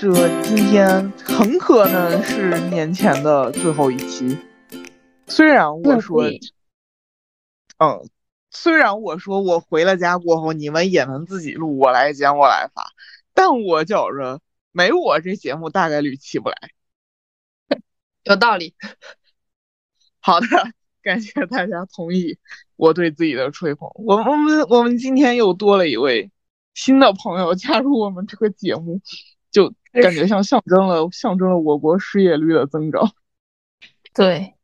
这今天很可能是年前的最后一期。虽然我说，嗯，虽然我说我回了家过后，你们也能自己录，我来剪，我来发，但我觉着没我这节目大概率起不来。有道理。好的，感谢大家同意我对自己的吹捧。我我们我们今天又多了一位新的朋友加入我们这个节目，就 感觉像象征了象征了我国失业率的增长。对。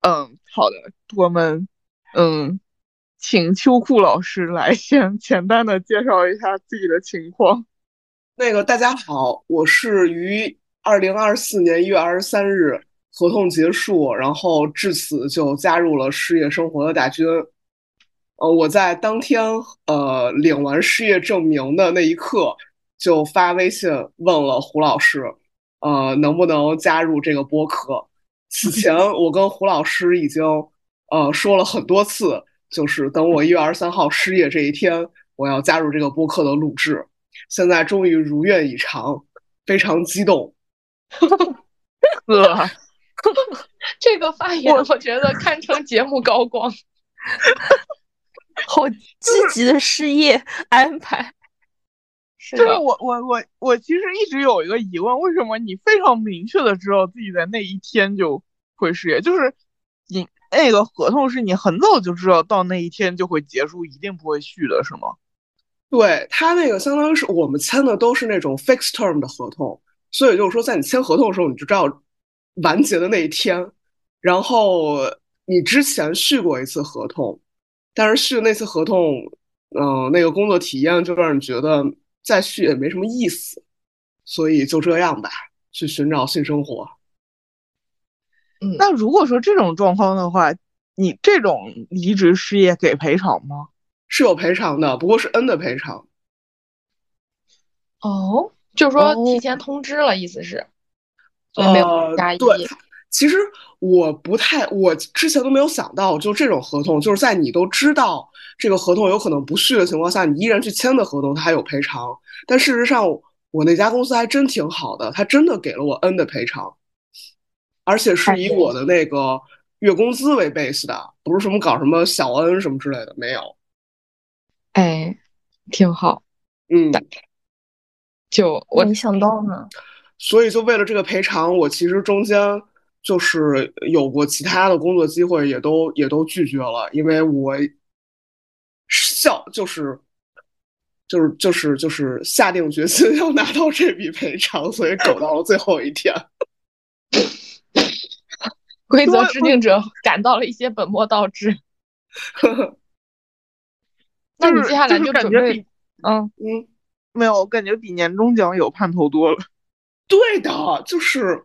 嗯，好的，我们嗯，请秋裤老师来先简单的介绍一下自己的情况。那个大家好，我是于二零二四年一月二十三日合同结束，然后至此就加入了失业生活的大军。呃，我在当天呃领完失业证明的那一刻，就发微信问了胡老师，呃，能不能加入这个播客。此前 我跟胡老师已经呃说了很多次，就是等我一月二十三号失业这一天，我要加入这个播客的录制。现在终于如愿以偿，非常激动。呵，这个发言我觉得堪称节目高光。好积极的失业安排。就是我我我我其实一直有一个疑问，为什么你非常明确的知道自己在那一天就会失业？就是你那个合同是你很早就知道到那一天就会结束，一定不会续的是吗？对他那个相当于是我们签的都是那种 fixed term 的合同，所以就是说在你签合同的时候你就知道完结的那一天，然后你之前续过一次合同，但是续的那次合同，嗯，那个工作体验就让你觉得。再续也没什么意思，所以就这样吧，去寻找性生活。嗯，那如果说这种状况的话，你这种离职失业给赔偿吗？是有赔偿的，不过是 N 的赔偿。哦，就是说提前通知了，意思是，所以没有加一。对，其实我不太，我之前都没有想到，就这种合同，就是在你都知道。这个合同有可能不续的情况下，你依然去签的合同，它还有赔偿。但事实上，我那家公司还真挺好的，他真的给了我 N 的赔偿，而且是以我的那个月工资为 base 的，不是什么搞什么小 N 什么之类的，没有。哎，挺好。嗯，就我没想到呢。所以，就为了这个赔偿，我其实中间就是有过其他的工作机会，也都也都拒绝了，因为我。笑就是，就是就是就是下定决心要拿到这笔赔偿，所以苟到了最后一天。规则制定者感到了一些本末倒置。那你接下来就感觉比嗯嗯没有，感觉比年终奖有盼头多了。对的，就是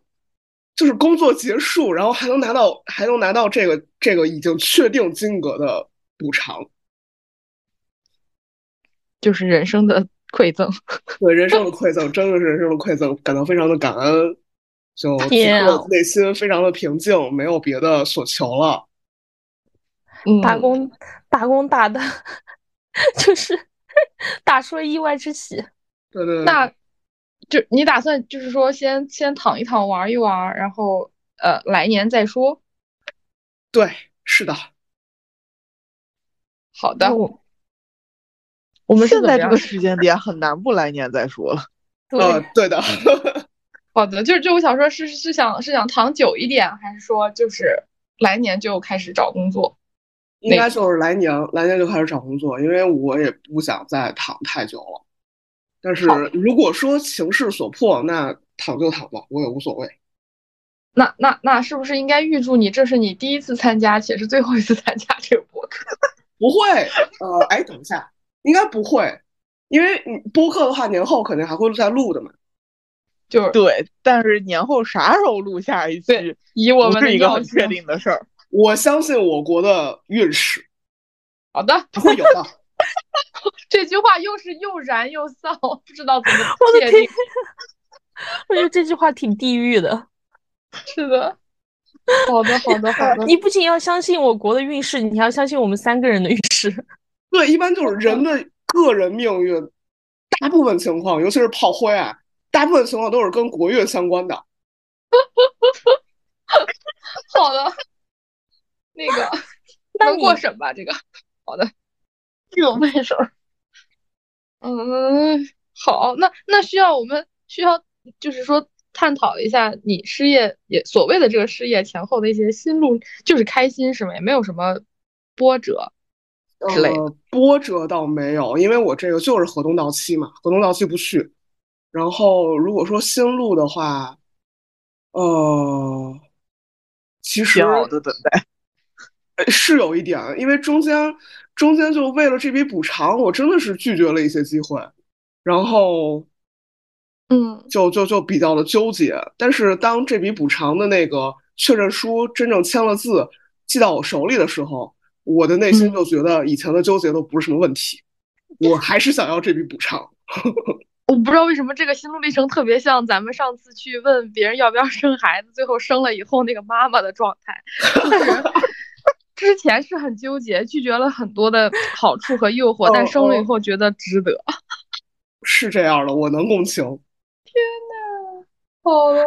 就是工作结束，然后还能拿到还能拿到这个这个已经确定金额的补偿。就是人生的 馈赠，对人生的馈赠，真的是人生的馈赠，感到非常的感恩，就此刻内心非常的平静，没有别的所求了。打工打工打的，就是打出了意外之喜。对对对，那就你打算就是说先先躺一躺，玩一玩，然后呃来年再说。对，是的。好的。我们现在这个时间点很难不来年再说了。对，对的。好的，就是就我想说，是是想是想躺久一点，还是说就是来年就开始找工作？应该就是来年，来年就开始找工作，因为我也不想再躺太久了。但是如果说情势所迫，那躺就躺吧，我也无所谓。那那那是不是应该预祝你，这是你第一次参加，且是最后一次参加这个博客？不会，呃，哎，等一下。应该不会，因为你播客的话，年后肯定还会再录的嘛。就是对，但是年后啥时候录下一期，以我们是一个很确定的事儿。我相信我国的运势。好的，会有的。这句话又是又燃又丧，不知道怎么界定。我觉得这句话挺地狱的。是的。好的，好的，好的。你不仅要相信我国的运势，你还要相信我们三个人的运势。对，一般就是人的个人命运，大部分情况，尤其是炮灰啊，大部分情况都是跟国乐相关的。好的，那个 能过审吧？这个好的，这个没事儿。嗯，好，那那需要我们需要就是说探讨一下你失业也所谓的这个失业前后的一些心路，就是开心是吗？也没有什么波折之类的。波折倒没有，因为我这个就是合同到期嘛，合同到期不续。然后如果说新路的话，呃，其实的等待。是有一点，因为中间中间就为了这笔补偿，我真的是拒绝了一些机会，然后，嗯，就就就比较的纠结。但是当这笔补偿的那个确认书真正签了字，寄到我手里的时候，我的内心就觉得以前的纠结都不是什么问题，我还是想要这笔补偿。我不知道为什么这个心路历程特别像咱们上次去问别人要不要生孩子，最后生了以后那个妈妈的状态。之前是很纠结，拒绝了很多的好处和诱惑，但生了以后觉得值得。是这样的，我能共情。天呐，好了，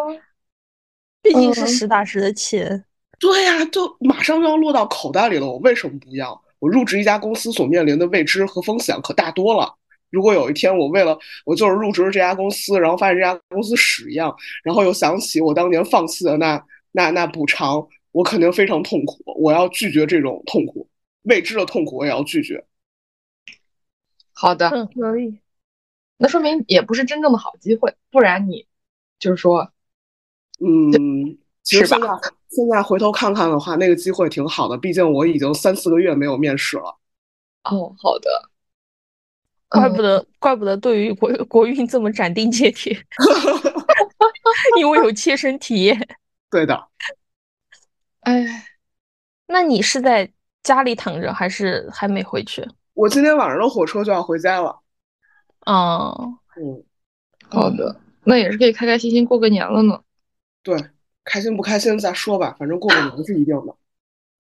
毕竟是实打实的钱。对呀，就马上就要落到口袋里了，我为什么不要？我入职一家公司所面临的未知和风险可大多了。如果有一天我为了我就是入职这家公司，然后发现这家公司屎一样，然后又想起我当年放弃的那那那补偿。我肯定非常痛苦，我要拒绝这种痛苦，未知的痛苦我也要拒绝。好的，可以。那说明也不是真正的好机会，不然你就是说，嗯，其实吧？现在回头看看的话，那个机会挺好的，毕竟我已经三四个月没有面试了。哦，好的，怪不得，怪不得对于国国运这么斩钉截铁，因为有切身体验。对的。哎，那你是在家里躺着，还是还没回去？我今天晚上的火车就要回家了。哦，嗯，好的，那也是可以开开心心过个年了呢。对，开心不开心再说吧，反正过个年是一定的。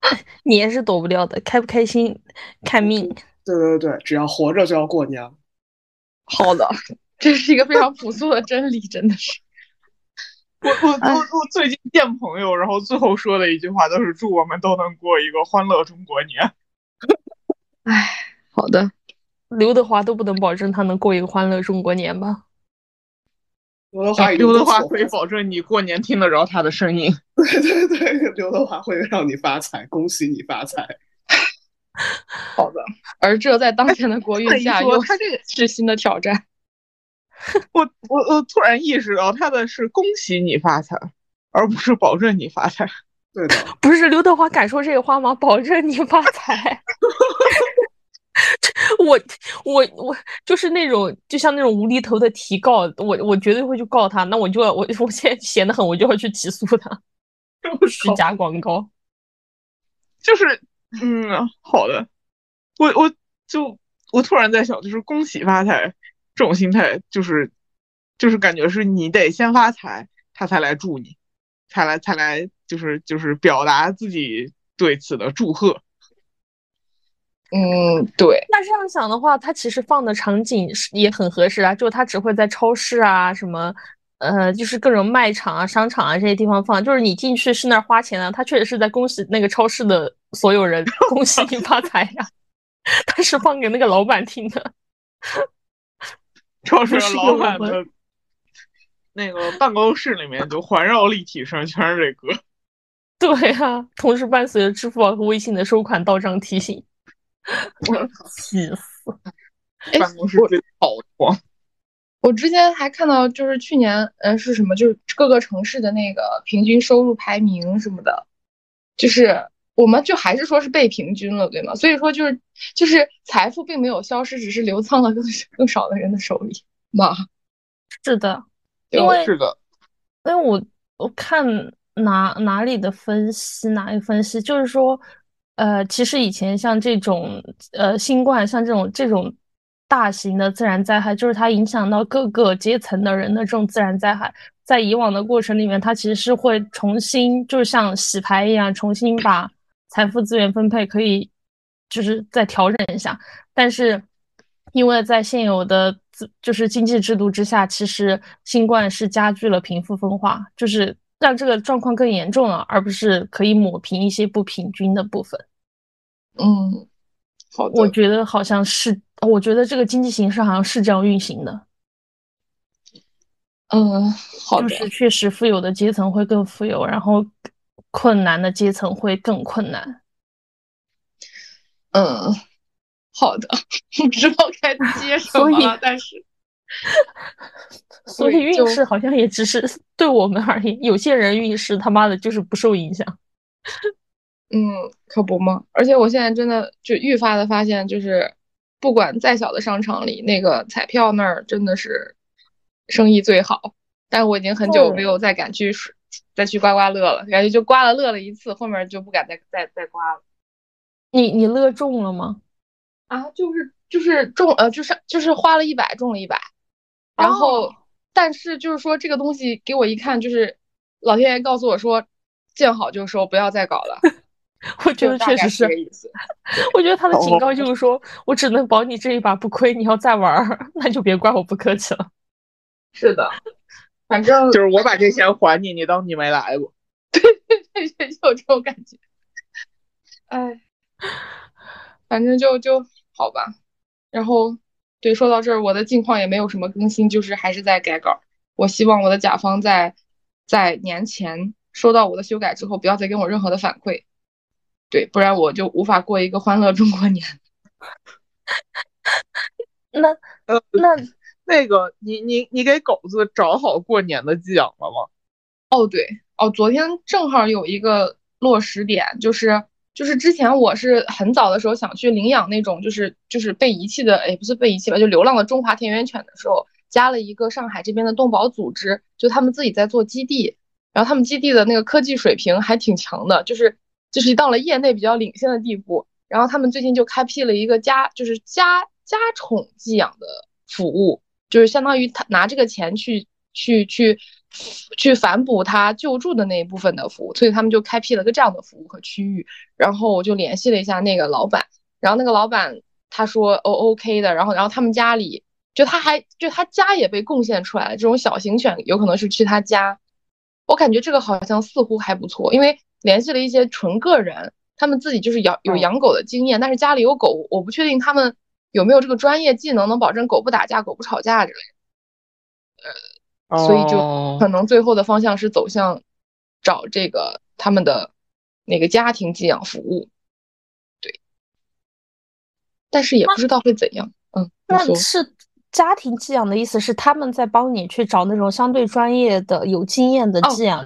年是躲不掉的，开不开心 看命。对对对，只要活着就要过年。好的，这是一个非常朴素的真理，真的是。我我我我最近见朋友，然后最后说的一句话都是祝我们都能过一个欢乐中国年。哎，好的，刘德华都不能保证他能过一个欢乐中国年吧？刘德华，刘德华可以保证你过年听得着他的声音。对对对，刘德华会让你发财，恭喜你发财。好的，而这在当前的国运下又是新的挑战。我我我突然意识到，他的是恭喜你发财，而不是保证你发财。对的，不是刘德华敢说这个话吗？保证你发财。我我我就是那种，就像那种无厘头的提告，我我绝对会去告他。那我就要我我现在闲得很，我就要去起诉他，虚假广告。就是嗯，好的。我我就我突然在想，就是恭喜发财。这种心态就是，就是感觉是你得先发财，他才来祝你，才来才来，就是就是表达自己对此的祝贺。嗯，对。那这样想的话，它其实放的场景是也很合适啊，就它只会在超市啊，什么呃，就是各种卖场啊、商场啊这些地方放。就是你进去是那儿花钱的，他确实是在恭喜那个超市的所有人，恭喜你发财呀。他是放给那个老板听的。超市老板的那个办公室里面就环绕立体声全是这歌。对呀，同时伴随着支付宝和微信的收款到账提醒，我气死！办公室最好光。我之前还看到，就是去年，呃，是什么？就是各个城市的那个平均收入排名什么的，就是我们就还是说是被平均了，对吗？所以说就是就是财富并没有消失，只是流窜了更更少的人的手里嘛。是的，因为是的，因为我我看。哪哪里的分析？哪里分析？就是说，呃，其实以前像这种，呃，新冠，像这种这种大型的自然灾害，就是它影响到各个阶层的人的这种自然灾害，在以往的过程里面，它其实是会重新，就是像洗牌一样，重新把财富资源分配可以，就是再调整一下。但是，因为在现有的就是经济制度之下，其实新冠是加剧了贫富分化，就是让这个状况更严重了，而不是可以抹平一些不平均的部分。嗯，好我觉得好像是，我觉得这个经济形势好像是这样运行的。嗯，好的，就是确实富有的阶层会更富有，然后困难的阶层会更困难。嗯，好的，不知道该接什么了，但是，所以运势好像也只是 对我们而言，有些人运势他妈的就是不受影响。嗯，可不嘛！而且我现在真的就愈发的发现，就是不管再小的商场里，那个彩票那儿真的是生意最好。但我已经很久没有再敢去再去刮刮乐了，感觉就刮了乐了一次，后面就不敢再再再刮了。你你乐中了吗？啊，就是就是中呃，就是就是花了一百中了一百，然后但是就是说这个东西给我一看，就是老天爷告诉我说，见好就收，不要再搞了。我觉得确实是，我觉得他的警告就是说我只能保你这一把不亏，你要再玩，那就别怪我不客气了。是的，反正就是我把这钱还你，你当你没来过。对对对，就有这种感觉。哎。反正就就好吧，然后对说到这儿，我的近况也没有什么更新，就是还是在改稿。我希望我的甲方在在年前收到我的修改之后，不要再给我任何的反馈，对，不然我就无法过一个欢乐中国年。那呃那 那个你你你给狗子找好过年的寄养了吗？哦对哦，昨天正好有一个落实点，就是。就是之前我是很早的时候想去领养那种就是就是被遗弃的，哎，不是被遗弃吧，就流浪的中华田园犬的时候，加了一个上海这边的动保组织，就他们自己在做基地，然后他们基地的那个科技水平还挺强的，就是就是到了业内比较领先的地步。然后他们最近就开辟了一个家，就是家家宠寄养的服务，就是相当于他拿这个钱去去去去反哺他救助的那一部分的服务，所以他们就开辟了个这样的服务和区域。然后我就联系了一下那个老板，然后那个老板他说哦 OK 的，然后然后他们家里就他还就他家也被贡献出来了，这种小型犬有可能是去他家，我感觉这个好像似乎还不错，因为联系了一些纯个人，他们自己就是养有养狗的经验，但是家里有狗，我不确定他们有没有这个专业技能，能保证狗不打架、狗不吵架之类的，呃，所以就可能最后的方向是走向找这个他们的。那个家庭寄养服务，对，但是也不知道会怎样。嗯，那是家庭寄养的意思是他们在帮你去找那种相对专业的、有经验的寄养？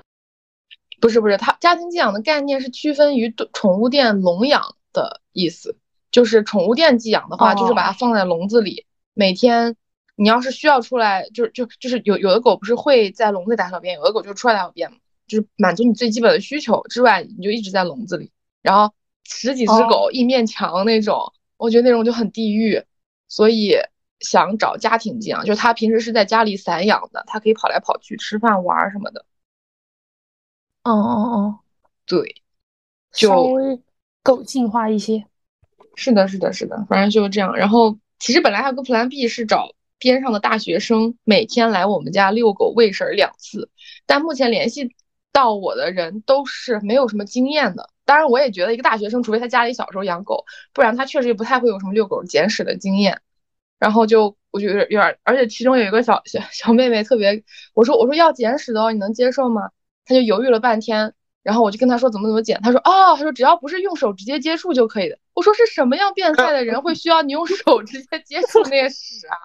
不是不是，他家庭寄养的概念是区分于宠物店笼养的意思。就是宠物店寄养的话，就是把它放在笼子里，每天你要是需要出来，就是就就是有有的狗不是会在笼子里大小便，有的狗就出来大小便嘛。就是满足你最基本的需求之外，你就一直在笼子里，然后十几只狗一面墙那种，我觉得那种就很地狱，所以想找家庭寄养，就是他平时是在家里散养的，它可以跑来跑去吃饭玩什么的。哦哦哦，对，稍微狗进化一些。是的，是的，是的，反正就是这样。然后其实本来还有个 Plan B 是找边上的大学生每天来我们家遛狗喂食两次，但目前联系。到我的人都是没有什么经验的，当然我也觉得一个大学生，除非他家里小时候养狗，不然他确实也不太会有什么遛狗捡屎的经验。然后就我觉得有点，而且其中有一个小小小妹妹特别，我说我说要捡屎的哦，你能接受吗？他就犹豫了半天，然后我就跟他说怎么怎么捡，他说哦，他说只要不是用手直接接触就可以的。我说是什么样变态的人会需要你用手直接接触那些屎啊？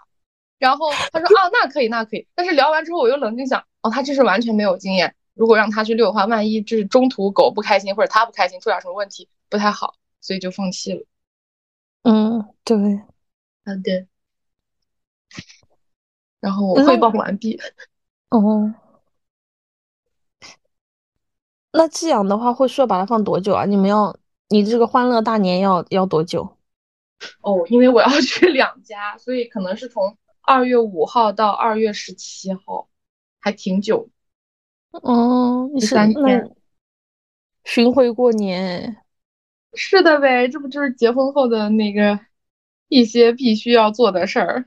然后他说啊，那可以那可以，但是聊完之后我又冷静想，哦，他这是完全没有经验。如果让他去遛的话，万一就是中途狗不开心或者他不开心，出点什么问题不太好，所以就放弃了。嗯，对，好的。然后我汇报完毕。哦，那寄养的话会需要把它放多久啊？你们要你这个欢乐大年要要多久？哦，因为我要 去两家，所以可能是从二月五号到二月十七号，还挺久。哦，你三天巡回过年？是的呗，这不就是结婚后的那个一些必须要做的事儿？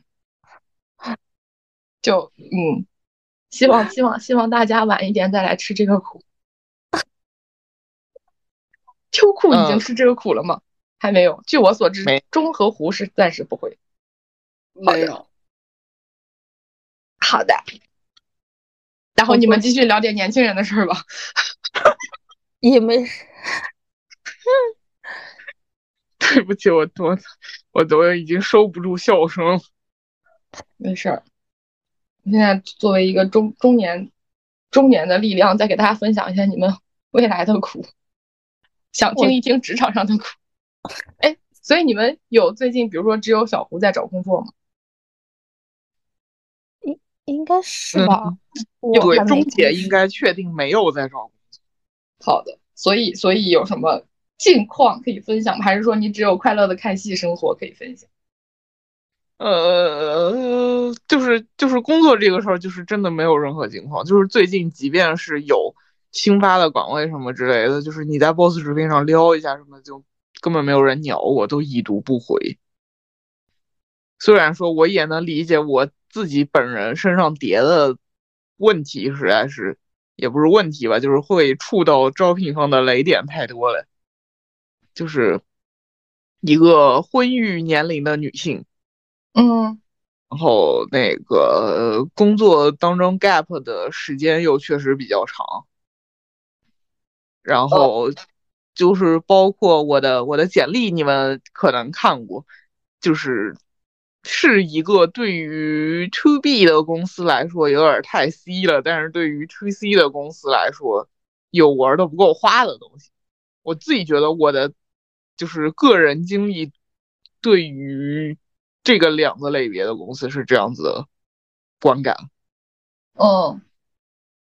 就嗯，希望希望希望大家晚一点再来吃这个苦。秋裤已经吃这个苦了吗？还没有。据我所知，中和湖是暂时不会。没有。好的。然后你们继续聊点年轻人的事儿吧。也没事。对不起，我我我都已经收不住笑声了。没事儿。现在作为一个中中年中年的力量，再给大家分享一下你们未来的苦。想听一听职场上的苦。哎，所以你们有最近，比如说只有小胡在找工作吗？应应该是吧。对，钟姐应该确定没有在找工作。好的，所以所以有什么近况可以分享吗？还是说你只有快乐的看戏生活可以分享？呃，就是就是工作这个事儿，就是真的没有任何情况。就是最近，即便是有新发的岗位什么之类的，就是你在 Boss 直聘上撩一下什么，就根本没有人鸟我，都已读不回。虽然说我也能理解我自己本人身上叠的问题，实在是也不是问题吧，就是会触到招聘方的雷点太多了。就是一个婚育年龄的女性。嗯，然后那个工作当中 gap 的时间又确实比较长，然后就是包括我的我的简历，你们可能看过，就是是一个对于 to B 的公司来说有点太 C 了，但是对于 to C 的公司来说有玩的不够花的东西。我自己觉得我的就是个人经历对于。这个两个类别的公司是这样子的观感，嗯，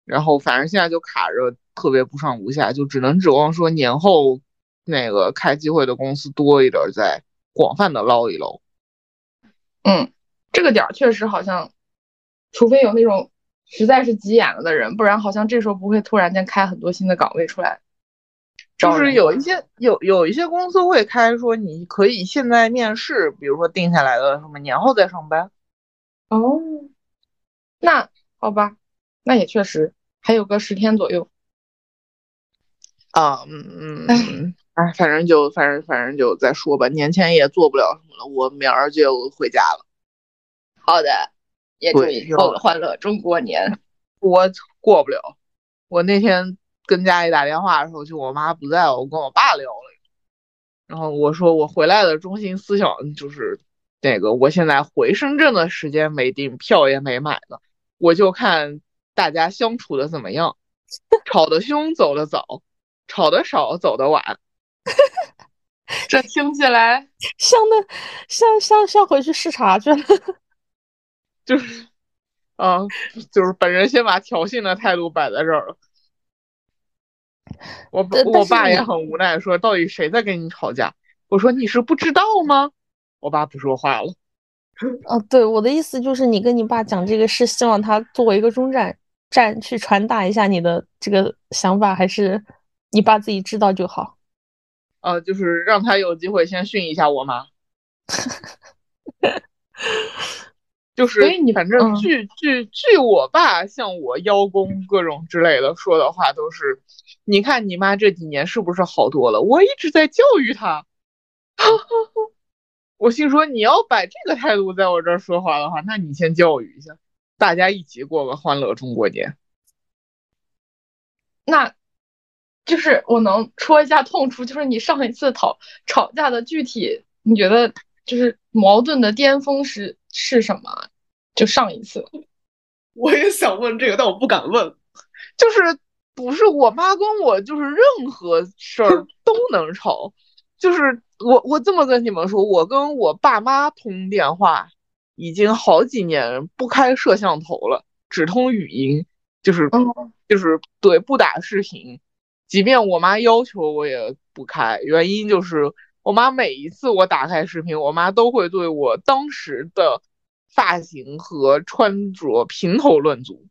然后反正现在就卡着，特别不上不下，就只能指望说年后那个开机会的公司多一点，再广泛的捞一捞。嗯，这个点儿确实好像，除非有那种实在是急眼了的人，不然好像这时候不会突然间开很多新的岗位出来。就是有一些有有一些公司会开说你可以现在面试，比如说定下来的什么年后再上班。哦，那好吧，那也确实还有个十天左右。啊，嗯嗯，哎，反正就反正反正就再说吧，年前也做不了什么了，我明儿就回家了。好的，也祝你过个欢乐中国年。我过不了，我那天。跟家里打电话的时候，就我妈不在，我跟我爸聊了。然后我说我回来的中心思想就是那个，我现在回深圳的时间没定，票也没买呢，我就看大家相处的怎么样，吵得凶走得早，吵得少走得晚。这听起来 像那像像像回去视察去了，就是，啊，就是本人先把挑衅的态度摆在这儿了。我我爸也很无奈，说到底谁在跟你吵架？我说你是不知道吗？我爸不说话了。哦，对，我的意思就是你跟你爸讲这个是希望他作为一个中站站去传达一下你的这个想法，还是你爸自己知道就好？呃，就是让他有机会先训一下我妈。就是，所以你反正据据据我爸向我邀功各种之类的说的话，都是，你看你妈这几年是不是好多了？我一直在教育她，我心说你要摆这个态度在我这儿说话的话，那你先教育一下，大家一起过个欢乐中国年。那，就是我能戳一下痛处，就是你上一次吵吵架的具体，你觉得就是矛盾的巅峰是？是什么？就上一次，我也想问这个，但我不敢问。就是不是我妈跟我，就是任何事儿 都能吵。就是我我这么跟你们说，我跟我爸妈通电话已经好几年不开摄像头了，只通语音，就是就是对不打视频。即便我妈要求，我也不开。原因就是。我妈每一次我打开视频，我妈都会对我当时的发型和穿着评头论足。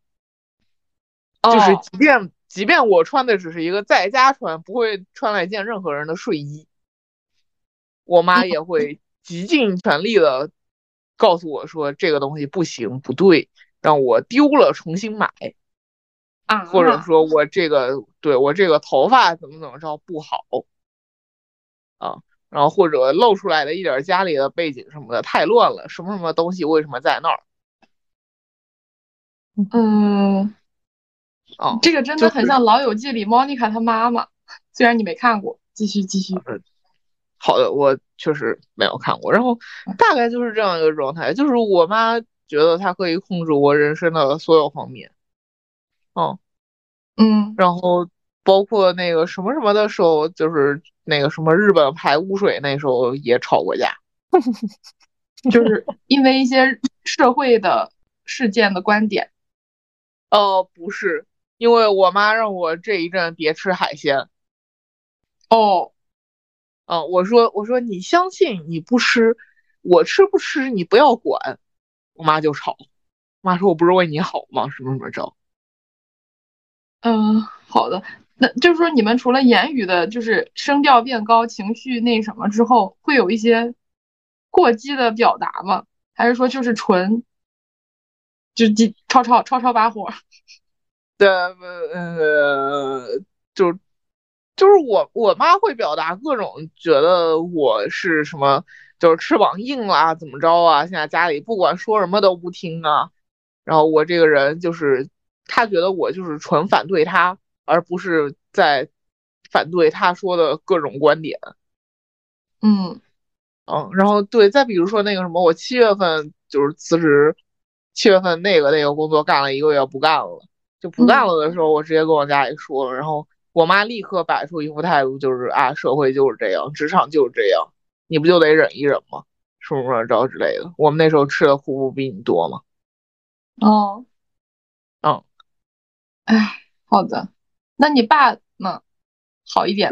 就是即便即便我穿的只是一个在家穿，不会穿来见任何人的睡衣，我妈也会极尽全力的告诉我说这个东西不行不对，让我丢了重新买，啊，或者说我这个对我这个头发怎么怎么着不好啊，然后或者露出来的一点家里的背景什么的太乱了，什么什么东西为什么在那儿？嗯，啊，这个真的很像《老友记》里 Monica 她妈妈，虽然你没看过，继续继续。好的，我确实没有看过，然后大概就是这样一个状态，就是我妈觉得她可以控制我人生的所有方面，嗯嗯，然后包括那个什么什么的时候，就是那个什么日本排污水那时候也吵过架，就是 因为一些社会的事件的观点。哦，不是，因为我妈让我这一阵别吃海鲜。哦。嗯，我说我说你相信你不吃，我吃不吃你不要管，我妈就吵，我妈说我不是为你好吗？什么什么着？嗯，好的，那就是说你们除了言语的，就是声调变高，情绪那什么之后，会有一些过激的表达吗？还是说就是纯就吵吵吵吵把火？对，呃，就。就是我，我妈会表达各种觉得我是什么，就是翅膀硬啦，怎么着啊？现在家里不管说什么都不听啊。然后我这个人就是，她觉得我就是纯反对他，而不是在反对他说的各种观点。嗯嗯，然后对，再比如说那个什么，我七月份就是辞职，七月份那个那个工作干了一个月不干了，就不干了的时候，我直接跟我家里说了，然后。我妈立刻摆出一副态度，就是啊，社会就是这样，职场就是这样，你不就得忍一忍吗？什么什么着之类的。我们那时候吃的苦不比你多吗？哦，嗯，哎，好的。那你爸呢？好一点。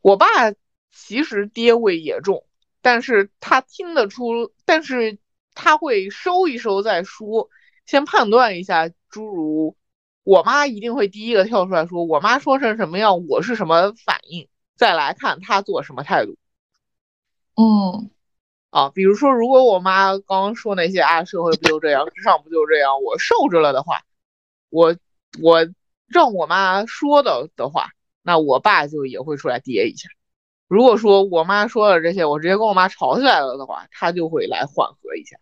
我爸其实爹味也重，但是他听得出，但是他会收一收再说，先判断一下，诸如。我妈一定会第一个跳出来说：“我妈说成什么样，我是什么反应，再来看她做什么态度。”嗯，啊，比如说，如果我妈刚刚说那些啊，社会不就这样，职场不就这样，我受着了的话，我我让我妈说的的话，那我爸就也会出来叠一下。如果说我妈说了这些，我直接跟我妈吵起来了的话，他就会来缓和一下。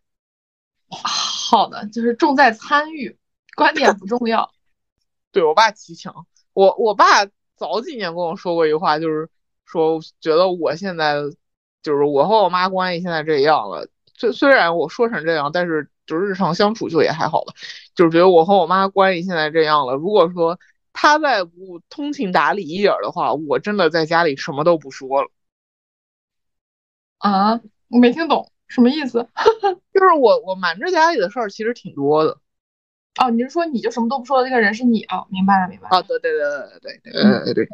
好的，就是重在参与，观点不重要。对我爸极强，我我爸早几年跟我说过一句话，就是说觉得我现在就是我和我妈关系现在这样了，虽虽然我说成这样，但是就是日常相处就也还好了，就是觉得我和我妈关系现在这样了。如果说她再不通情达理一点的话，我真的在家里什么都不说了。啊，我没听懂什么意思，就是我我瞒着家里的事儿其实挺多的。哦，你是说你就什么都不说的那个人是你啊？明白了，明白了。啊，对对对对对对对对，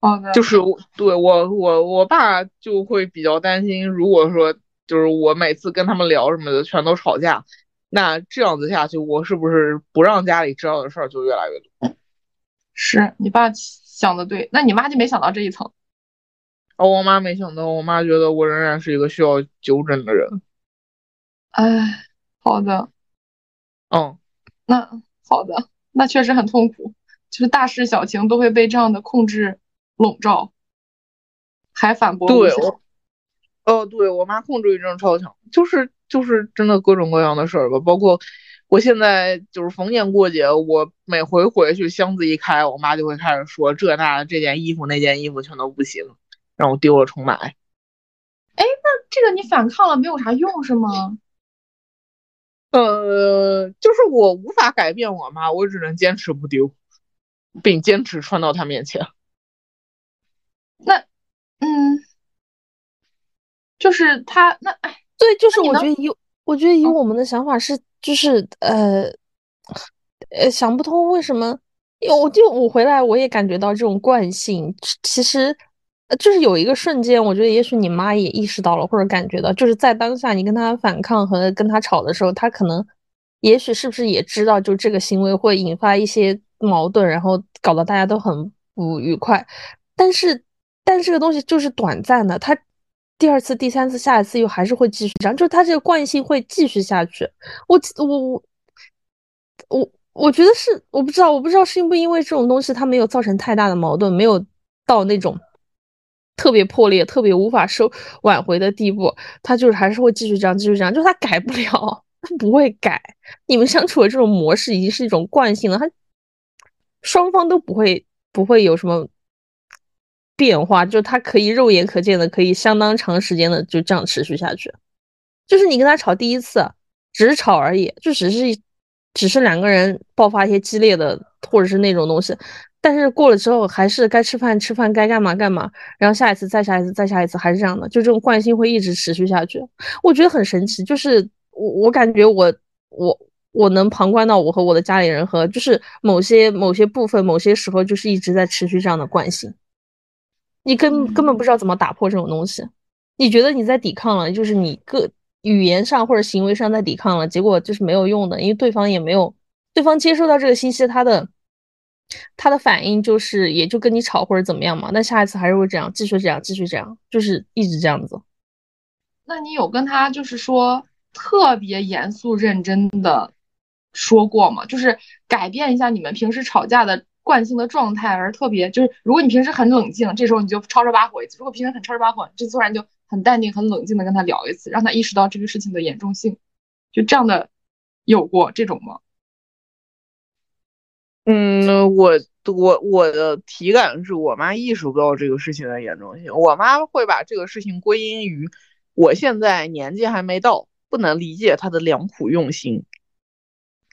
好的。就是对我我我爸就会比较担心，如果说就是我每次跟他们聊什么的全都吵架，那这样子下去，我是不是不让家里知道的事儿就越来越多？是你爸想的对，那你妈就没想到这一层。哦，我妈没想到，我妈觉得我仍然是一个需要纠正的人。哎，好的，嗯。那好的，那确实很痛苦，就是大事小情都会被这样的控制笼罩，还反驳对，哦，对我妈控制欲真的超强，就是就是真的各种各样的事儿吧，包括我现在就是逢年过节，我每回回去箱子一开，我妈就会开始说这那这件衣服那件衣服全都不行，让我丢了重买。哎，那这个你反抗了没有啥用是吗？呃，就是我无法改变我妈，我只能坚持不丢，并坚持穿到她面前。那，嗯，就是他那，哎，对，就是我觉得以，我觉得以我们的想法是，就是呃，呃，想不通为什么，我就我回来我也感觉到这种惯性，其实。就是有一个瞬间，我觉得也许你妈也意识到了，或者感觉到，就是在当下你跟他反抗和跟他吵的时候，他可能，也许是不是也知道，就这个行为会引发一些矛盾，然后搞得大家都很不愉快。但是，但这个东西就是短暂的，他第二次、第三次、下一次又还是会继续这样，就是他这个惯性会继续下去。我我我我我觉得是，我不知道，我不知道是因不因为这种东西它没有造成太大的矛盾，没有到那种特别破裂、特别无法收挽回的地步，他就是还是会继续这样，继续这样，就是他改不了，他不会改。你们相处的这种模式已经是一种惯性了，他双方都不会不会有什么变化，就他可以肉眼可见的，可以相当长时间的就这样持续下去。就是你跟他吵第一次，只是吵而已，就只是。只是两个人爆发一些激烈的，或者是那种东西，但是过了之后还是该吃饭吃饭，该干嘛干嘛，然后下一次再下一次再下一次还是这样的，就这种惯性会一直持续下去。我觉得很神奇，就是我我感觉我我我能旁观到我和我的家里人和就是某些某些部分某些时候就是一直在持续这样的惯性，你根根本不知道怎么打破这种东西，你觉得你在抵抗了，就是你个。语言上或者行为上在抵抗了，结果就是没有用的，因为对方也没有，对方接收到这个信息，他的他的反应就是也就跟你吵或者怎么样嘛，那下一次还是会这样，继续这样，继续这样，就是一直这样子。那你有跟他就是说特别严肃认真的说过吗？就是改变一下你们平时吵架的惯性的状态，而特别就是如果你平时很冷静，这时候你就吵吵把火一次；如果平时很吵吵把火，这突然就。很淡定、很冷静的跟他聊一次，让他意识到这个事情的严重性，就这样的有过这种吗？嗯，我我我的体感是我妈意识不到这个事情的严重性，我妈会把这个事情归因于我现在年纪还没到，不能理解他的良苦用心。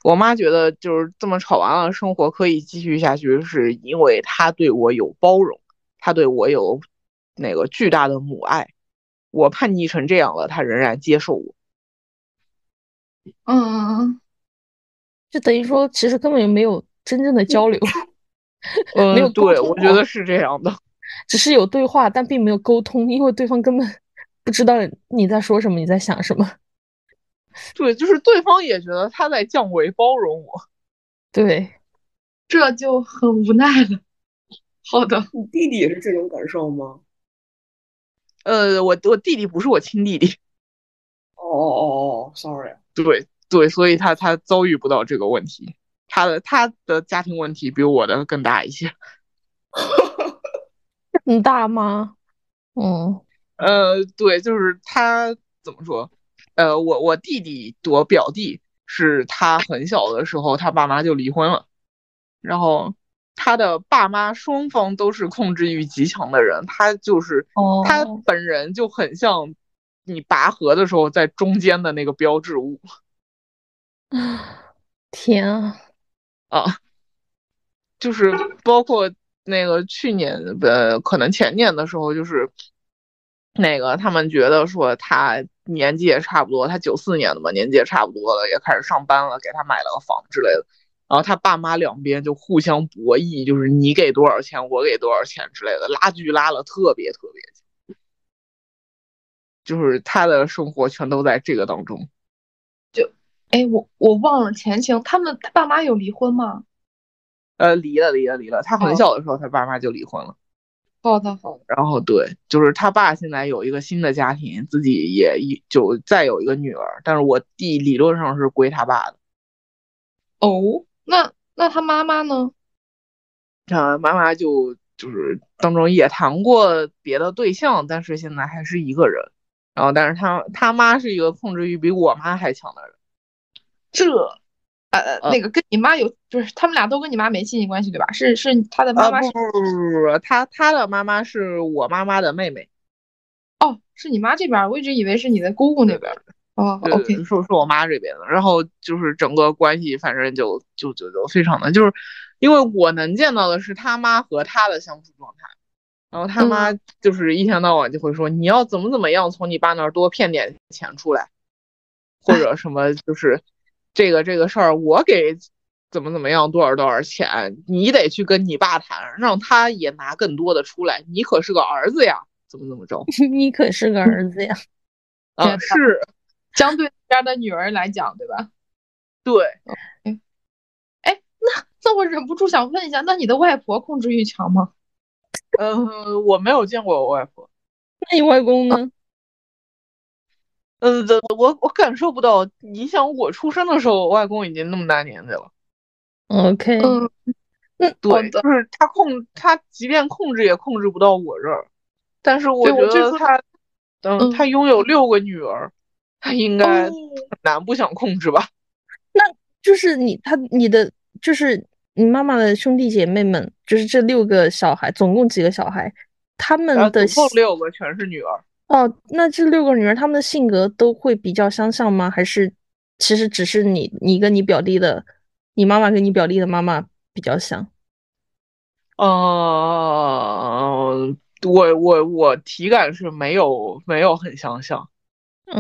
我妈觉得就是这么吵完了，生活可以继续下去，是因为她对我有包容，她对我有那个巨大的母爱。我叛逆成这样了，她仍然接受我。嗯嗯嗯，就等于说，其实根本就没有真正的交流，没有对，我觉得是这样的，只是有对话，但并没有沟通，因为对方根本不知道你在说什么，你在想什么。对，就是对方也觉得他在降维包容我。对，这就很无奈了。好的，你弟弟也是这种感受吗？呃，我我弟弟不是我亲弟弟。哦哦哦哦，sorry。对对，所以他他遭遇不到这个问题，他的他的家庭问题比我的更大一些。很大吗？嗯呃，对，就是他怎么说？呃，我我弟弟我表弟是他很小的时候，他爸妈就离婚了，然后。他的爸妈双方都是控制欲极强的人，他就是他本人就很像你拔河的时候在中间的那个标志物。天啊！啊，就是包括那个去年呃，可能前年的时候，就是那个他们觉得说他年纪也差不多，他九四年的嘛，年纪也差不多了，也开始上班了，给他买了个房之类的。然后他爸妈两边就互相博弈，就是你给多少钱，我给多少钱之类的，拉锯拉了特别特别久，就是他的生活全都在这个当中。就，哎，我我忘了前情，他们他爸妈有离婚吗？呃，离了，离了，离了。他很小的时候，他爸妈就离婚了。好的，好的。然后对，就是他爸现在有一个新的家庭，自己也一就再有一个女儿，但是我弟理论上是归他爸的。哦。那那他妈妈呢？他妈妈就就是当中也谈过别的对象，但是现在还是一个人。然后，但是他他妈是一个控制欲比我妈还强的人。这，呃，那个跟你妈有，就是他们俩都跟你妈没亲戚关系，对吧？是是，他的妈妈是不不不不，他他的妈妈是我妈妈的妹妹。哦，是你妈这边，我一直以为是你的姑姑那边。哦，OK，是是我妈这边的，然后就是整个关系，反正就就就就非常的，就是因为我能见到的是他妈和他的相处状态，然后他妈就是一天到晚就会说你要怎么怎么样，从你爸那儿多骗点钱出来，或者什么就是这个这个事儿我给怎么怎么样多少多少钱，你得去跟你爸谈，让他也拿更多的出来，你可是个儿子呀，怎么怎么着？你可是个儿子呀，啊是。相对边的女儿来讲，对吧？对。哎，哎，那那我忍不住想问一下，那你的外婆控制欲强吗？嗯，我没有见过我外婆。那你外公呢？嗯，我我感受不到。你想，我出生的时候，我外公已经那么大年纪了。OK，嗯，对，就是他控他，即便控制也控制不到我这儿。但是我觉得他，嗯，他拥有六个女儿，他应该很难不想控制吧？那就是你他你的就是你妈妈的兄弟姐妹们，就是这六个小孩，总共几个小孩？他们的总共六个全是女儿。哦，那这六个女儿，她们的性格都会比较相像吗？还是其实只是你你跟你表弟的，你妈妈跟你表弟的妈妈比较像？呃。我我我体感是没有没有很相像，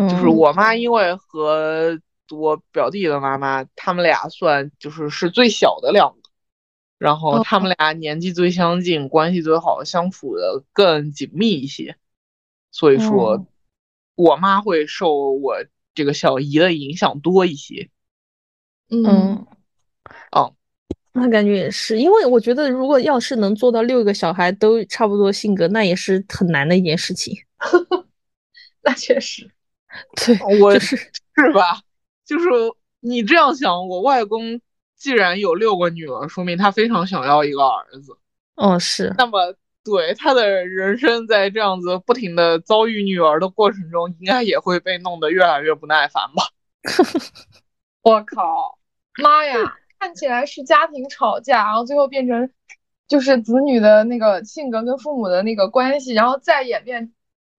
就是我妈因为和我表弟的妈妈，他们俩算就是是最小的两个，然后他们俩年纪最相近，关系最好，相处的更紧密一些，所以说我妈会受我这个小姨的影响多一些。嗯，哦。那感觉也是，因为我觉得如果要是能做到六个小孩都差不多性格，那也是很难的一件事情。那确实，对，我是是吧？就是你这样想，我外公既然有六个女儿，说明他非常想要一个儿子。哦，是。那么，对他的人生在这样子不停的遭遇女儿的过程中，应该也会被弄得越来越不耐烦吧？我靠，妈呀！看起来是家庭吵架，然后最后变成就是子女的那个性格跟父母的那个关系，然后再演变，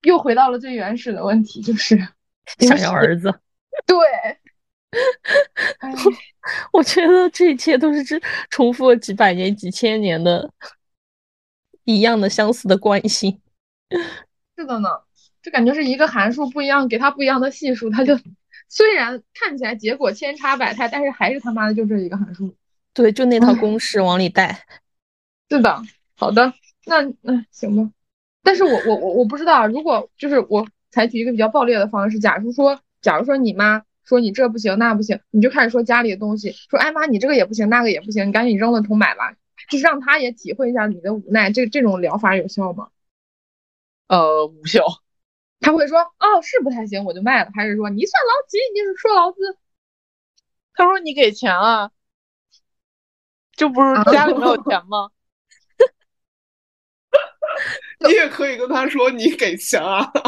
又回到了最原始的问题，就是 想要儿子。对，我觉得这一切都是这重复了几百年、几千年的一样的相似的关系。是的呢，就感觉是一个函数不一样，给它不一样的系数，它就。虽然看起来结果千差百态，但是还是他妈的就这一个函数。对，就那套公式往里带。是的，好的，那那行吧。但是我我我我不知道，如果就是我采取一个比较暴烈的方式，假如说，假如说你妈说你这不行那不行，你就开始说家里的东西，说哎妈你这个也不行那个也不行，你赶紧扔了重买吧，就是让他也体会一下你的无奈。这这种疗法有效吗？呃，无效。他会说哦是不太行，我就卖了。还是说你算劳吉，你是说劳资？他说你给钱啊，这不是家里没有钱吗？你也可以跟他说你给钱啊。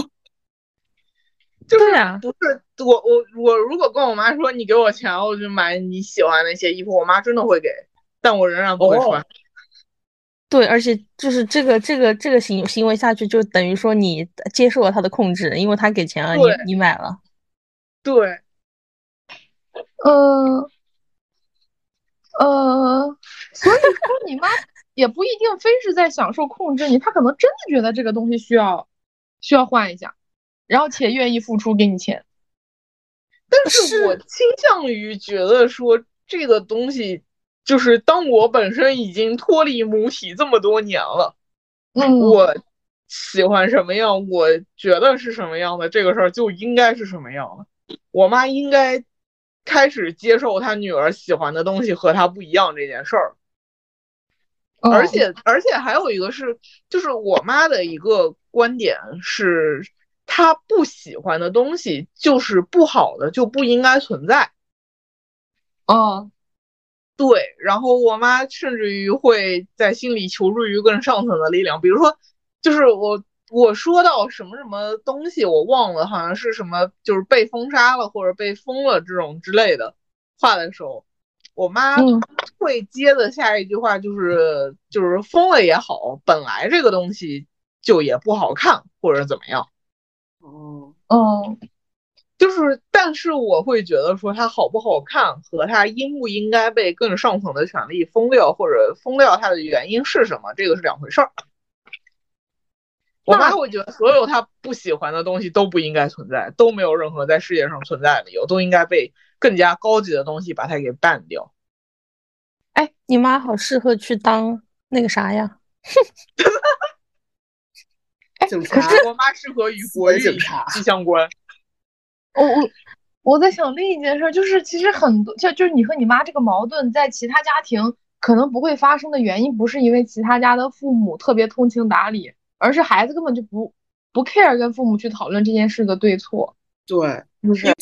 就是不是我我我如果跟我妈说你给我钱，我就买你喜欢那些衣服，我妈真的会给，但我仍然不会穿。对，而且就是这个这个这个行行为下去，就等于说你接受了他的控制，因为他给钱了，你你买了。对，呃呃，所以说你妈 也不一定非是在享受控制你，她可能真的觉得这个东西需要需要换一下，然后且愿意付出给你钱。但是我倾向于觉得说这个东西。就是当我本身已经脱离母体这么多年了，嗯，我喜欢什么样，我觉得是什么样的，这个事儿就应该是什么样的。我妈应该开始接受她女儿喜欢的东西和她不一样这件事儿。而且，而且还有一个是，就是我妈的一个观点是，她不喜欢的东西就是不好的，就不应该存在。哦。对，然后我妈甚至于会在心里求助于更上层的力量，比如说，就是我我说到什么什么东西我忘了，好像是什么就是被封杀了或者被封了这种之类的话的时候，我妈会接的下一句话就是就是封了也好，本来这个东西就也不好看或者怎么样。哦哦。就是，但是我会觉得说它好不好看和它应不应该被更上层的权力封掉，或者封掉它的原因是什么，这个是两回事儿。我妈会觉得所有她不喜欢的东西都不应该存在，都没有任何在世界上存在的理由，都应该被更加高级的东西把它给 ban 掉。哎，你妈好适合去当那个啥呀？警察。我妈适合与国警察相关。我我我在想另一件事，就是其实很多就就是你和你妈这个矛盾，在其他家庭可能不会发生的原因，不是因为其他家的父母特别通情达理，而是孩子根本就不不 care 跟父母去讨论这件事的对错。对，不是，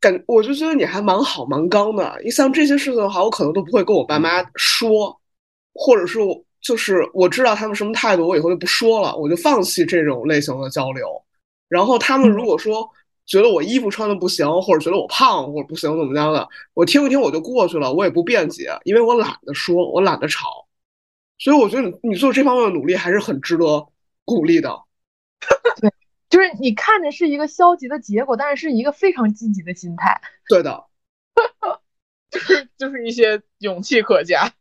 感我就觉得你还蛮好蛮刚的。你像这些事情的话，我可能都不会跟我爸妈说，或者是就是我知道他们什么态度，我以后就不说了，我就放弃这种类型的交流。然后他们如果说觉得我衣服穿的不行，或者觉得我胖或者不行怎么样的，我听一听我就过去了，我也不辩解，因为我懒得说，我懒得吵。所以我觉得你做这方面的努力还是很值得鼓励的。对，就是你看着是一个消极的结果，但是是一个非常积极的心态。对的，就是就是一些勇气可嘉。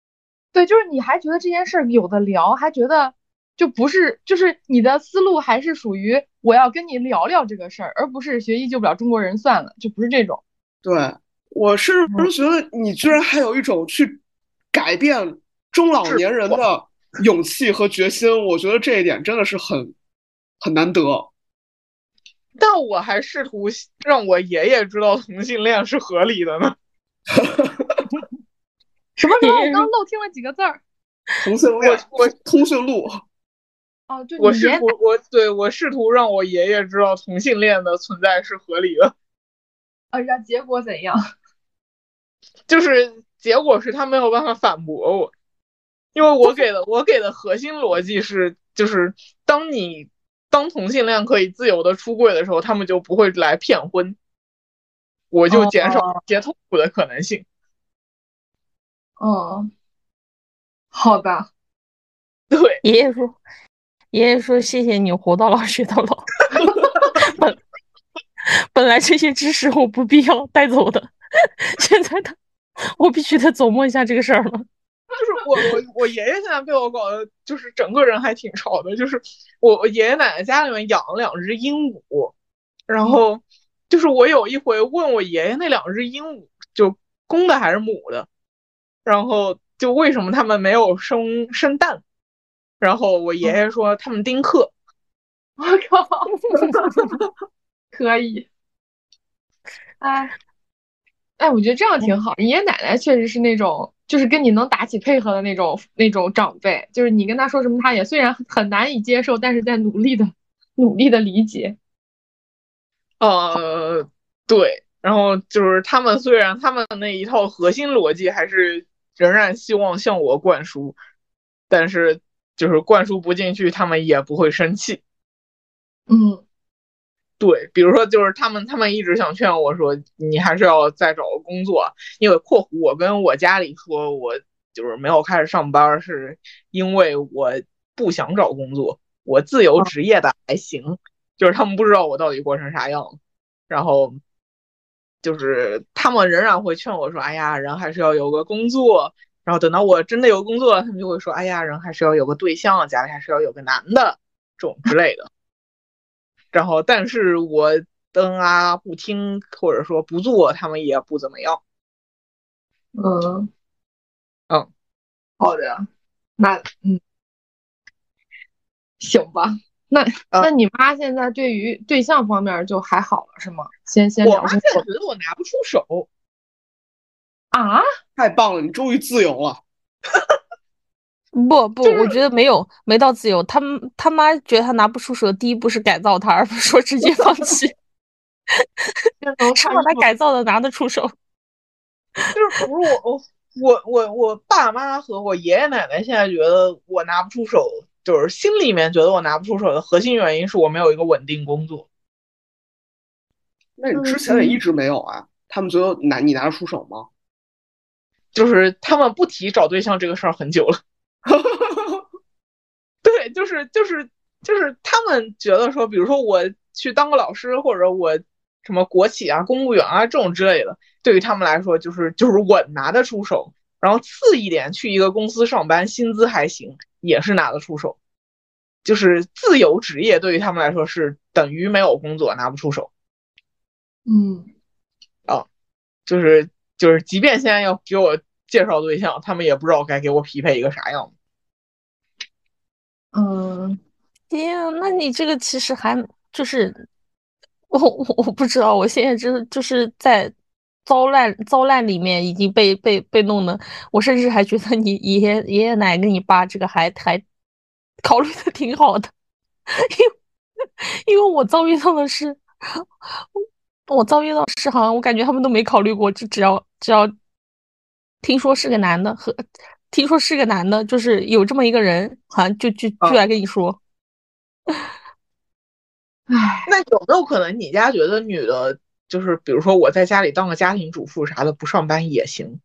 对，就是你还觉得这件事儿有的聊，还觉得就不是，就是你的思路还是属于我要跟你聊聊这个事儿，而不是学医救不了中国人算了，就不是这种。对，我是不是觉得你居然还有一种去改变？中老年人的勇气和决心，我觉得这一点真的是很很难得。但我还试图让我爷爷知道同性恋是合理的呢。什么时候？我 刚漏听了几个字儿。同性恋，我通讯录。哦，对，我试图，我对我试图让我爷爷知道同性恋的存在是合理的。啊，然结果怎样？就是结果是他没有办法反驳我。因为我给的我给的核心逻辑是，就是当你当同性恋可以自由的出柜的时候，他们就不会来骗婚，我就减少一些痛苦的可能性。哦，好的。对，爷爷说，爷爷说谢谢你活到老学到老。本本来这些知识我不必要带走的，现在他我必须得琢磨一下这个事儿了。就是我我我爷爷现在被我搞得就是整个人还挺潮的，就是我我爷爷奶奶家里面养了两只鹦鹉，然后就是我有一回问我爷爷那两只鹦鹉就公的还是母的，然后就为什么他们没有生生蛋，然后我爷爷说他们丁克，我靠 可以，哎哎，我觉得这样挺好，爷爷奶奶确实是那种。就是跟你能打起配合的那种那种长辈，就是你跟他说什么，他也虽然很难以接受，但是在努力的努力的理解。呃，对，然后就是他们虽然他们那一套核心逻辑还是仍然希望向我灌输，但是就是灌输不进去，他们也不会生气。嗯。对，比如说，就是他们，他们一直想劝我说，你还是要再找个工作，因为（括弧）我跟我家里说，我就是没有开始上班，是因为我不想找工作，我自由职业的还行，就是他们不知道我到底过成啥样，然后就是他们仍然会劝我说，哎呀，人还是要有个工作，然后等到我真的有工作了，他们就会说，哎呀，人还是要有个对象，家里还是要有个男的，这种之类的。然后，但是我登啊不听，或者说不做，他们也不怎么样。嗯嗯，好的，那嗯，行吧。那那你妈现在对于对象方面就还好了是吗？先先。我妈现在觉得我拿不出手。啊！太棒了，你终于自由了。不不，我觉得没有没到自由。他他妈觉得他拿不出手，第一步是改造他，而不是说直接放弃。是把他改造的拿得出手。就是不是我我我我爸妈和我爷爷奶奶现在觉得我拿不出手，就是心里面觉得我拿不出手的核心原因是我没有一个稳定工作。那你之前也一直没有啊？他们觉得拿你拿得出手吗？就是他们不提找对象这个事儿很久了。对，就是就是就是他们觉得说，比如说我去当个老师，或者我什么国企啊、公务员啊这种之类的，对于他们来说就是就是稳拿得出手。然后次一点，去一个公司上班，薪资还行，也是拿得出手。就是自由职业对于他们来说是等于没有工作，拿不出手。嗯，啊，就是就是，即便现在要给我。介绍对象，他们也不知道该给我匹配一个啥样嗯，天，那你这个其实还就是我我我不知道，我现在就是就是在糟烂糟烂里面已经被被被弄的，我甚至还觉得你爷爷爷爷奶跟你爸这个还还考虑的挺好的，因为因为我遭遇到的是。我遭遇到是，好像我感觉他们都没考虑过，就只要只要听说是个男的和听说是个男的，就是有这么一个人，好像就就就来跟你说。唉，那有没有可能你家觉得女的，就是比如说我在家里当个家庭主妇啥的，不上班也行？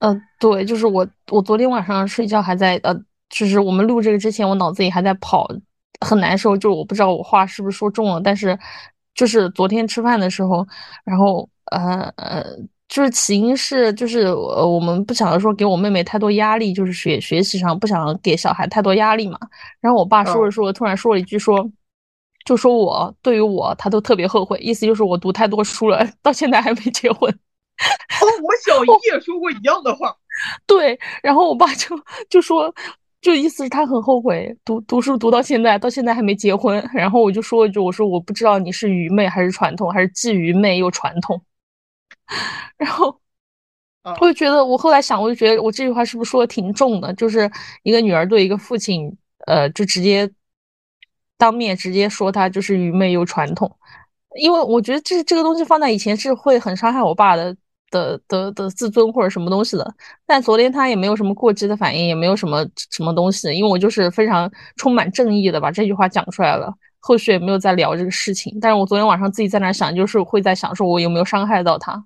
呃，对，就是我，我昨天晚上睡觉还在，呃，就是我们录这个之前，我脑子里还在跑，很难受，就是我不知道我话是不是说重了，但是就是昨天吃饭的时候，然后呃呃，就是起因是就是呃我们不想说给我妹妹太多压力，就是学学习上不想给小孩太多压力嘛，然后我爸说着说着突然说了一句说。就说我对于我，他都特别后悔，意思就是我读太多书了，到现在还没结婚。哦，我小姨 也说过一样的话。对，然后我爸就就说，就意思是他很后悔读读书读到现在，到现在还没结婚。然后我就说一句，我说我不知道你是愚昧还是传统，还是既愚昧又传统。然后我就觉得，我后来想，我就觉得我这句话是不是说的挺重的？就是一个女儿对一个父亲，呃，就直接。当面直接说他就是愚昧又传统，因为我觉得这这个东西放在以前是会很伤害我爸的的的的自尊或者什么东西的。但昨天他也没有什么过激的反应，也没有什么什么东西，因为我就是非常充满正义的把这句话讲出来了。后续也没有再聊这个事情。但是我昨天晚上自己在那想，就是会在想说我有没有伤害到他。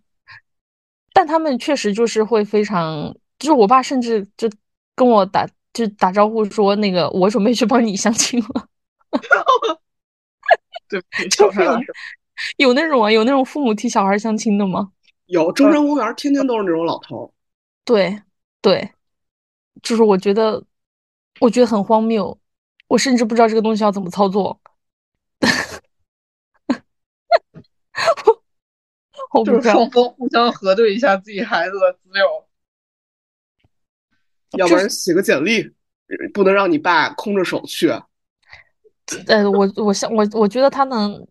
但他们确实就是会非常，就是我爸甚至就跟我打就打招呼说那个我准备去帮你相亲了。对，就是有那种啊，有那种父母替小孩相亲的吗？有，中山公园天天都是那种老头。对，对，就是我觉得，我觉得很荒谬，我甚至不知道这个东西要怎么操作。我就是双方互相核对一下自己孩子的资料，要不然写个简历，不能让你爸空着手去。呃，我我想我我觉得他能，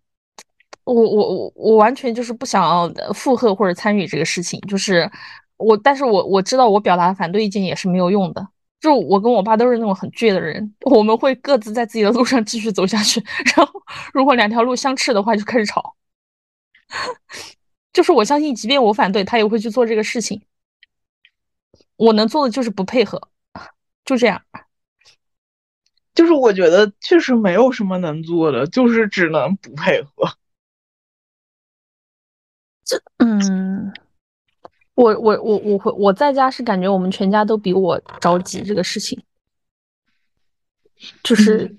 我我我我完全就是不想要附和或者参与这个事情，就是我，但是我我知道我表达反对意见也是没有用的，就我跟我爸都是那种很倔的人，我们会各自在自己的路上继续走下去，然后如果两条路相斥的话就开始吵，就是我相信，即便我反对，他也会去做这个事情，我能做的就是不配合，就这样。就是我觉得确实没有什么能做的，就是只能不配合。这，嗯，我我我我会我在家是感觉我们全家都比我着急这个事情，就是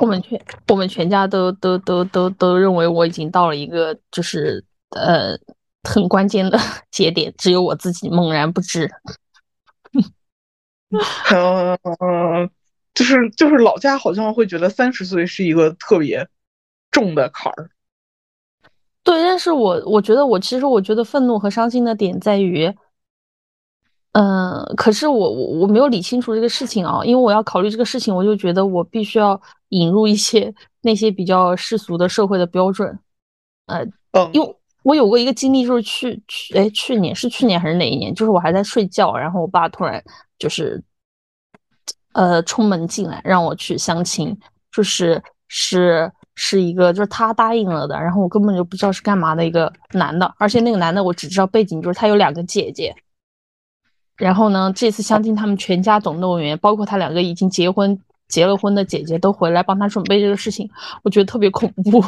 我们全我们全家都都都都都认为我已经到了一个就是呃很关键的 节点，只有我自己猛然不知。嗯。就是就是老家好像会觉得三十岁是一个特别重的坎儿，对，但是我我觉得我其实我觉得愤怒和伤心的点在于，嗯，可是我我我没有理清楚这个事情啊，因为我要考虑这个事情，我就觉得我必须要引入一些那些比较世俗的社会的标准，呃，因为我有过一个经历，就是去去哎去年是去年还是哪一年，就是我还在睡觉，然后我爸突然就是。呃，冲门进来让我去相亲，就是是是一个，就是他答应了的，然后我根本就不知道是干嘛的一个男的，而且那个男的我只知道背景，就是他有两个姐姐，然后呢，这次相亲他们全家总动员，包括他两个已经结婚结了婚的姐姐都回来帮他准备这个事情，我觉得特别恐怖，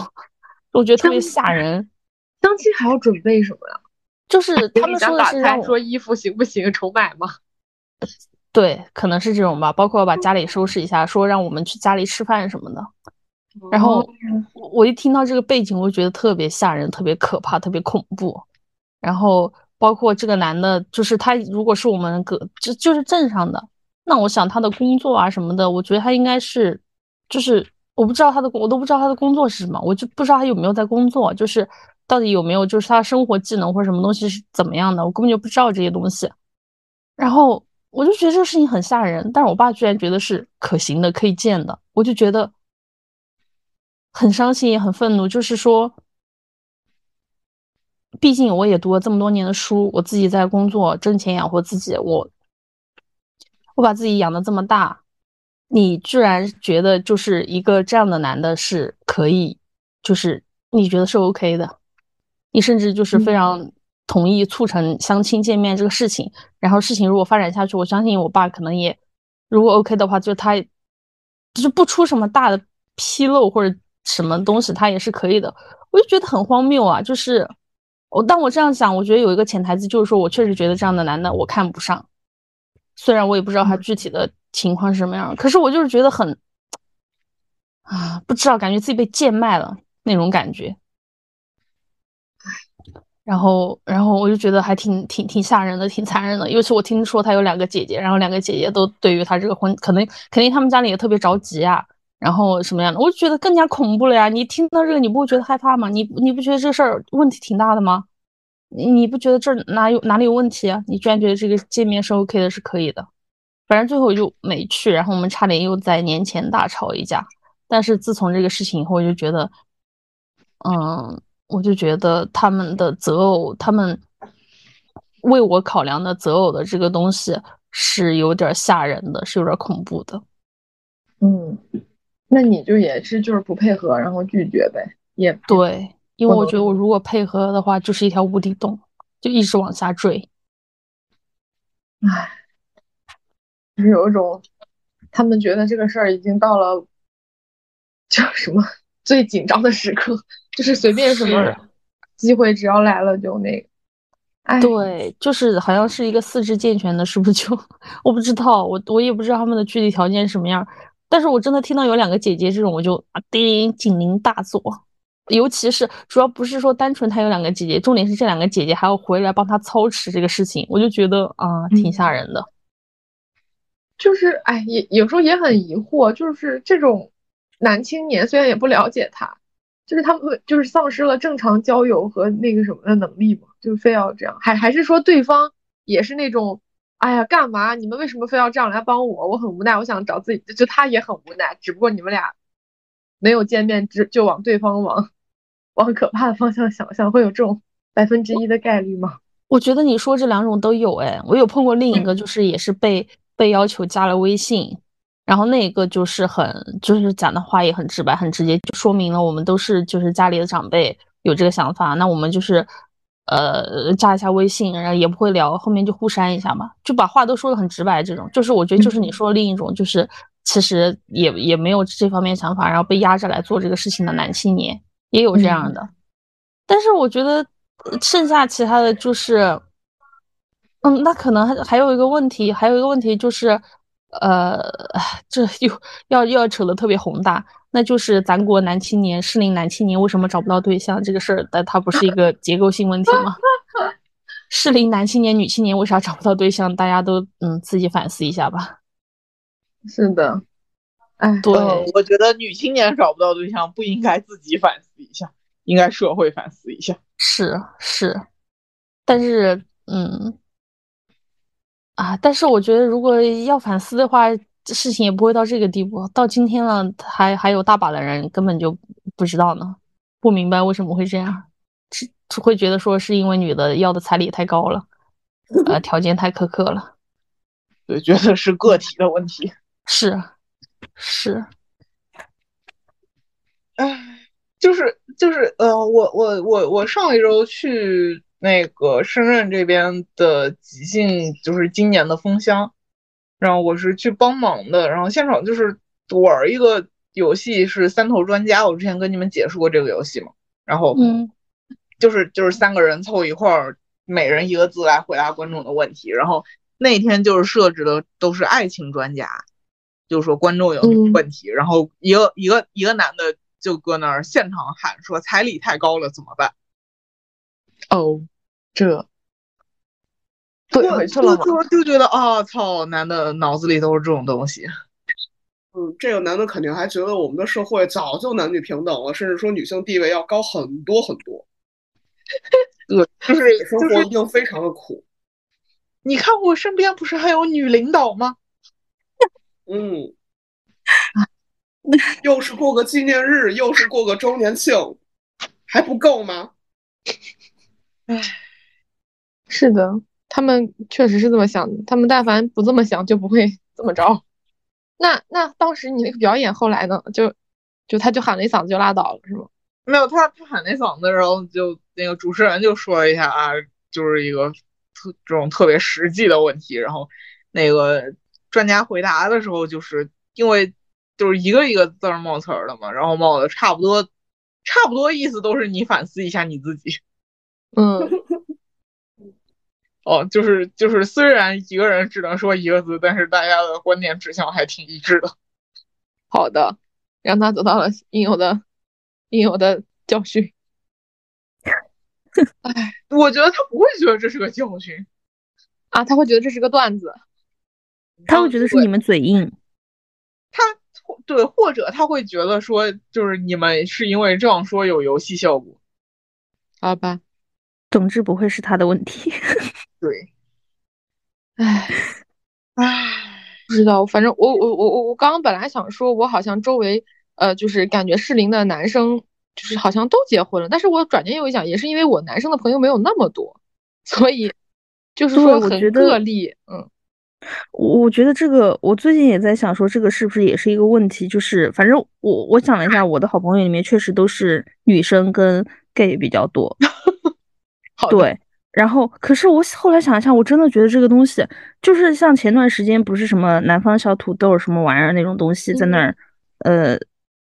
我觉得特别吓人。相亲还要准备什么呀？就是他们说的是让说衣服行不行，重买吗？对，可能是这种吧，包括把家里收拾一下，说让我们去家里吃饭什么的。然后我一听到这个背景，我就觉得特别吓人，特别可怕，特别恐怖。然后包括这个男的，就是他如果是我们个就就是镇上的，那我想他的工作啊什么的，我觉得他应该是，就是我不知道他的我都不知道他的工作是什么，我就不知道他有没有在工作，就是到底有没有，就是他生活技能或者什么东西是怎么样的，我根本就不知道这些东西。然后。我就觉得这个事情很吓人，但是我爸居然觉得是可行的、可以见的，我就觉得很伤心，也很愤怒。就是说，毕竟我也读了这么多年的书，我自己在工作挣钱养活自己，我我把自己养的这么大，你居然觉得就是一个这样的男的是可以，就是你觉得是 OK 的，你甚至就是非常同意促成相亲见面这个事情。然后事情如果发展下去，我相信我爸可能也如果 OK 的话，就他就是不出什么大的纰漏或者什么东西，他也是可以的。我就觉得很荒谬啊！就是我，当我这样想，我觉得有一个潜台词，就是说我确实觉得这样的男的我看不上。虽然我也不知道他具体的情况是什么样，可是我就是觉得很啊，不知道，感觉自己被贱卖了那种感觉。然后，然后我就觉得还挺挺挺吓人的，挺残忍的。尤其我听说他有两个姐姐，然后两个姐姐都对于他这个婚，可能肯定他们家里也特别着急啊。然后什么样的，我就觉得更加恐怖了呀！你听到这个，你不会觉得害怕吗？你你不觉得这事儿问题挺大的吗？你你不觉得这哪有哪里有问题啊？你居然觉得这个见面是 OK 的，是可以的。反正最后就没去，然后我们差点又在年前大吵一架。但是自从这个事情以后，我就觉得，嗯，我就觉得他们的择偶，他们为我考量的择偶的这个东西是有点吓人的，是有点恐怖的。嗯。那你就也是就是不配合，然后拒绝呗，也对，因为我觉得我如果配合的话，就是一条无底洞，就一直往下坠。唉，就是有一种，他们觉得这个事儿已经到了叫什么最紧张的时刻，就是随便什么机会只要来了就那个。哎，对，就是好像是一个四肢健全的，是不是就 我不知道，我我也不知道他们的具体条件什么样。但是我真的听到有两个姐姐这种，我就啊叮警铃大作。尤其是主要不是说单纯他有两个姐姐，重点是这两个姐姐还要回来帮他操持这个事情，我就觉得啊挺吓人的。就是哎，也有时候也很疑惑，就是这种男青年虽然也不了解他，就是他们就是丧失了正常交友和那个什么的能力嘛，就非要这样，还还是说对方也是那种。哎呀，干嘛？你们为什么非要这样来帮我？我很无奈，我想找自己，就他也很无奈。只不过你们俩没有见面，只就往对方往往可怕的方向想象，会有这种百分之一的概率吗？我觉得你说这两种都有，哎，我有碰过另一个，就是也是被被要求加了微信，然后那个就是很就是讲的话也很直白，很直接，就说明了我们都是就是家里的长辈有这个想法，那我们就是。呃，加一下微信，然后也不会聊，后面就互删一下嘛，就把话都说的很直白。这种就是我觉得就是你说的另一种，就是其实也也没有这方面想法，然后被压着来做这个事情的男青年也有这样的。但是我觉得剩下其他的就是，嗯，那可能还还有一个问题，还有一个问题就是，呃，这又 要又要扯得特别宏大。那就是咱国男青年、适龄男青年为什么找不到对象这个事儿，但它不是一个结构性问题吗？适龄男青年、女青年为啥找不到对象？大家都嗯自己反思一下吧。是的，哎，对，我觉得女青年找不到对象不应该自己反思一下，应该社会反思一下。是是，但是嗯啊，但是我觉得如果要反思的话。这事情也不会到这个地步，到今天了，还还有大把的人根本就不知道呢，不明白为什么会这样，是会觉得说是因为女的要的彩礼太高了，呃，条件太苛刻了，对，觉得是个体的问题，是是，哎，就是就是呃，我我我我上一周去那个深圳这边的即兴，就是今年的封箱。然后我是去帮忙的，然后现场就是玩一个游戏，是三头专家。我之前跟你们解释过这个游戏嘛？然后，嗯，就是就是三个人凑一块儿，每人一个字来回答观众的问题。然后那天就是设置的都是爱情专家，就是说观众有问题，然后一个一个一个男的就搁那儿现场喊说彩礼太高了怎么办？哦，这。怼回去了吗？就就觉得啊，操，男的脑子里都是这种东西。嗯，这个男的肯定还觉得我们的社会早就男女平等了，甚至说女性地位要高很多很多。对，就是生活一定非常的苦。你看我身边不是还有女领导吗？嗯，又是过个纪念日，又是过个周年庆，还不够吗？唉，是的。他们确实是这么想的，他们但凡不这么想，就不会这么着。那那当时你那个表演后来呢？就就他就喊了一嗓子就拉倒了，是吗？没有他他喊那嗓子，然后就那个主持人就说了一下啊，就是一个特这种特别实际的问题，然后那个专家回答的时候，就是因为就是一个一个字冒词儿的嘛，然后冒的差不多差不多意思都是你反思一下你自己，嗯。哦，就是就是，虽然一个人只能说一个字，但是大家的观点指向还挺一致的。好的，让他得到了应有的应有的教训。哎，我觉得他不会觉得这是个教训啊，他会觉得这是个段子，他会觉得是你们嘴硬。他对，或者他会觉得说，就是你们是因为这样说有游戏效果。好吧。总之不会是他的问题。对，唉，唉，不知道，反正我我我我我刚刚本来想说，我好像周围呃，就是感觉适龄的男生，就是好像都结婚了。但是我转念又一想，也是因为我男生的朋友没有那么多，所以就是说很个例。嗯，我觉得这个，我最近也在想说，这个是不是也是一个问题？就是反正我我想了一下，我的好朋友里面确实都是女生跟 gay 比较多。对，然后可是我后来想一下，我真的觉得这个东西就是像前段时间不是什么南方小土豆什么玩意儿那种东西在那儿，呃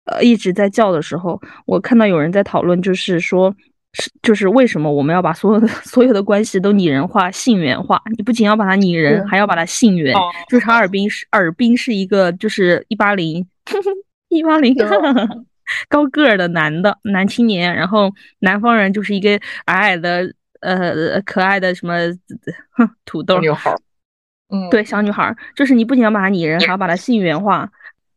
呃一直在叫的时候，我看到有人在讨论，就是说是就是为什么我们要把所有的 所有的关系都拟人化、性缘化？你不仅要把它拟人，还要把它性缘。就是哈尔滨是尔滨是一个就是一八零一八零。高个儿的男的男青年，然后南方人就是一个矮矮的呃可爱的什么土豆女孩，嗯，对，小女孩，就是你不仅要把她拟人，还要把她性缘化。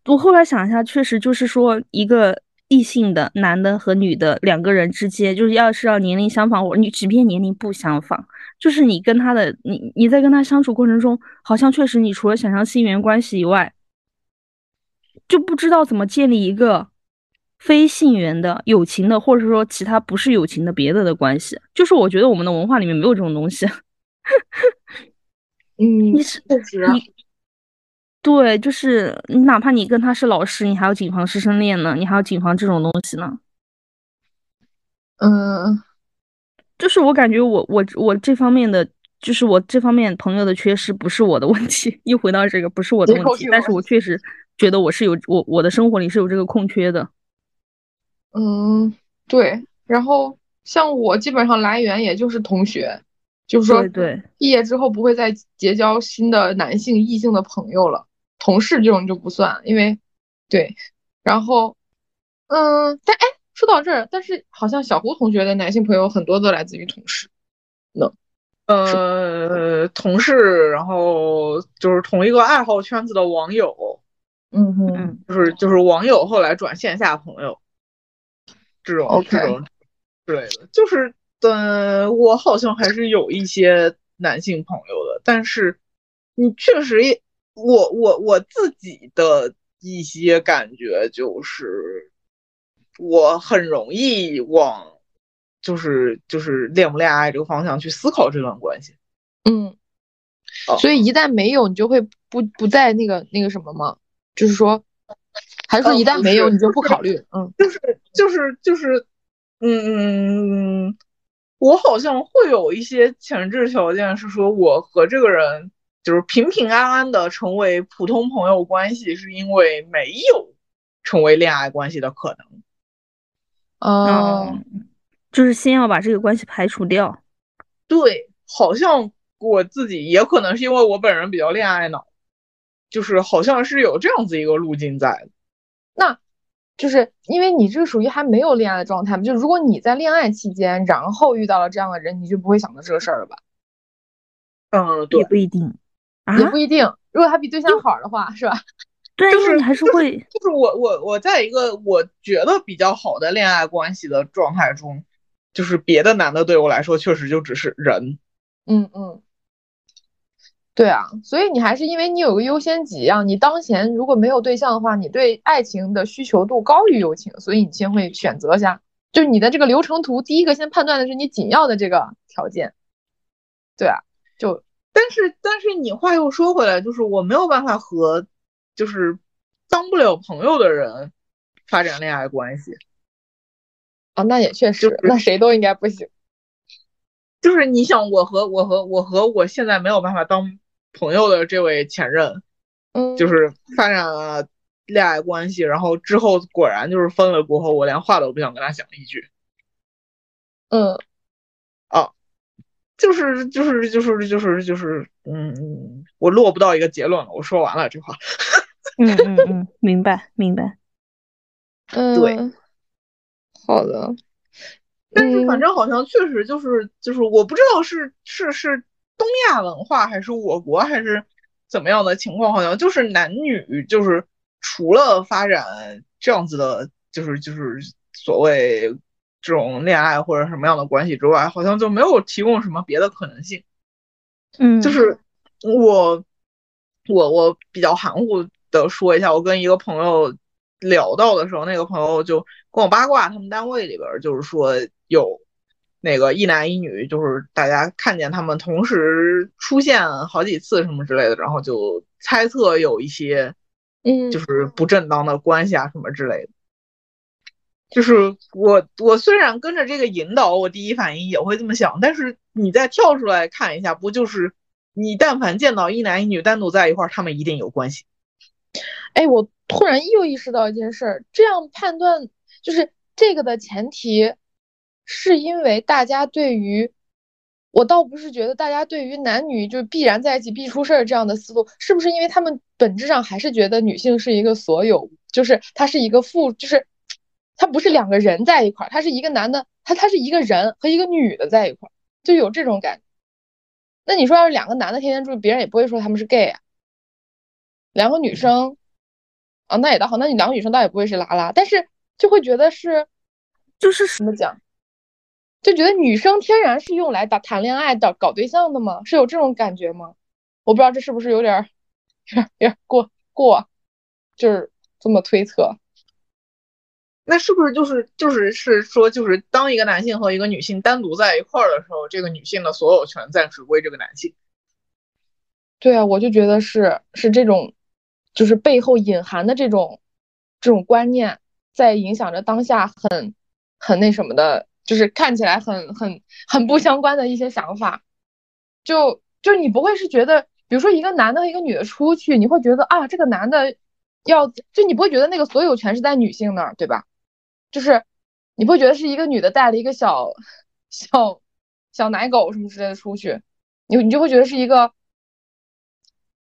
我后来想一下，确实就是说，一个异性的男的和女的两个人之间，就是要是要年龄相仿，我你即便年龄不相仿，就是你跟他的你你在跟他相处过程中，好像确实你除了想象性缘关系以外，就不知道怎么建立一个。非性缘的友情的，或者说其他不是友情的别的的关系，就是我觉得我们的文化里面没有这种东西。嗯，你是你，对，就是你哪怕你跟他是老师，你还要谨防师生恋呢，你还要谨防这种东西呢。嗯，就是我感觉我我我这方面的，就是我这方面朋友的缺失不是我的问题，又回到这个不是我的问题，但是我确实觉得我是有我我的生活里是有这个空缺的。嗯，对。然后像我基本上来源也就是同学，就是说，对，毕业之后不会再结交新的男性异性的朋友了。同事这种就不算，因为，对。然后，嗯，但哎，说到这儿，但是好像小胡同学的男性朋友很多都来自于同事。能，呃，同事，然后就是同一个爱好圈子的网友。嗯哼，就是就是网友后来转线下朋友。这种这种之类的，就是嗯，我好像还是有一些男性朋友的，但是你确实也，我我我自己的一些感觉就是，我很容易往就是就是恋不恋爱这个方向去思考这段关系。嗯，所以一旦没有，你就会不不再那个那个什么吗？就是说。还是说一旦没有你就不考虑？嗯，就是就是就是，嗯嗯，我好像会有一些前置条件，是说我和这个人就是平平安安的成为普通朋友关系，是因为没有成为恋爱关系的可能。哦，就是先要把这个关系排除掉。对，好像我自己也可能是因为我本人比较恋爱脑，就是好像是有这样子一个路径在的。那，就是因为你这个属于还没有恋爱的状态嘛？就如果你在恋爱期间，然后遇到了这样的人，你就不会想到这个事儿了吧？嗯，对，也不一定，也不一定。如果他比对象好的话，是吧？对，就是你还是会，就是我我我在一个我觉得比较好的恋爱关系的状态中，就是别的男的对我来说确实就只是人。嗯嗯。对啊，所以你还是因为你有个优先级啊，你当前如果没有对象的话，你对爱情的需求度高于友情，所以你先会选择下，就是你的这个流程图，第一个先判断的是你紧要的这个条件。对啊，就但是但是你话又说回来，就是我没有办法和就是当不了朋友的人发展恋爱关系。啊，那也确实，那谁都应该不行。就是你想，我和我和我和我现在没有办法当朋友的这位前任，嗯，就是发展了恋爱关系，然后之后果然就是分了过后，我连话都不想跟他讲一句。嗯，啊，就是就是就是就是就是，嗯，我落不到一个结论了。我说完了这话。嗯嗯嗯，明白明白。嗯，对，好的。但是反正好像确实就是就是，我不知道是是是东亚文化还是我国还是怎么样的情况，好像就是男女就是除了发展这样子的，就是就是所谓这种恋爱或者什么样的关系之外，好像就没有提供什么别的可能性。嗯，就是我我我比较含糊的说一下，我跟一个朋友聊到的时候，那个朋友就跟我八卦，他们单位里边就是说。有那个一男一女，就是大家看见他们同时出现好几次什么之类的，然后就猜测有一些，嗯，就是不正当的关系啊什么之类的。就是我我虽然跟着这个引导，我第一反应也会这么想，但是你再跳出来看一下，不就是你但凡见到一男一女单独在一块儿，他们一定有关系。哎，我突然又意识到一件事儿，这样判断就是这个的前提。是因为大家对于，我倒不是觉得大家对于男女就必然在一起必出事儿这样的思路，是不是因为他们本质上还是觉得女性是一个所有，就是她是一个附，就是她不是两个人在一块儿，她是一个男的，他他是一个人和一个女的在一块儿，就有这种感觉。那你说要是两个男的天天住，别人也不会说他们是 gay 啊。两个女生，啊，那也倒好，那你两个女生倒也不会是拉拉，但是就会觉得是，就是怎么讲？就觉得女生天然是用来打谈恋爱的、搞对象的吗？是有这种感觉吗？我不知道这是不是有点 有点过过，就是这么推测。那是不是就是就是是说，就是当一个男性和一个女性单独在一块儿的时候，这个女性的所有权暂时归这个男性？对啊，我就觉得是是这种，就是背后隐含的这种这种观念，在影响着当下很很那什么的。就是看起来很很很不相关的一些想法，就就你不会是觉得，比如说一个男的和一个女的出去，你会觉得啊，这个男的要就你不会觉得那个所有权是在女性那儿，对吧？就是你不会觉得是一个女的带了一个小小小奶狗什么之类的出去，你你就会觉得是一个，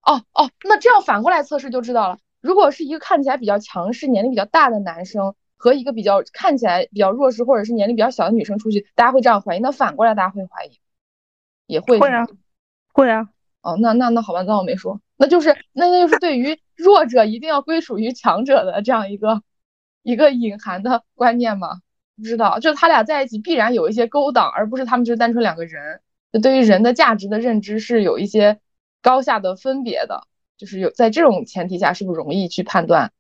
哦哦，那这样反过来测试就知道了，如果是一个看起来比较强势、年龄比较大的男生。和一个比较看起来比较弱势或者是年龄比较小的女生出去，大家会这样怀疑。那反过来，大家会怀疑，也会会啊，会啊。哦，那那那好吧，当我没说。那就是那那就是对于弱者一定要归属于强者的这样一个一个隐含的观念吗？不知道，就他俩在一起必然有一些勾当，而不是他们就是单纯两个人。就对于人的价值的认知是有一些高下的分别的，就是有在这种前提下，是不是容易去判断？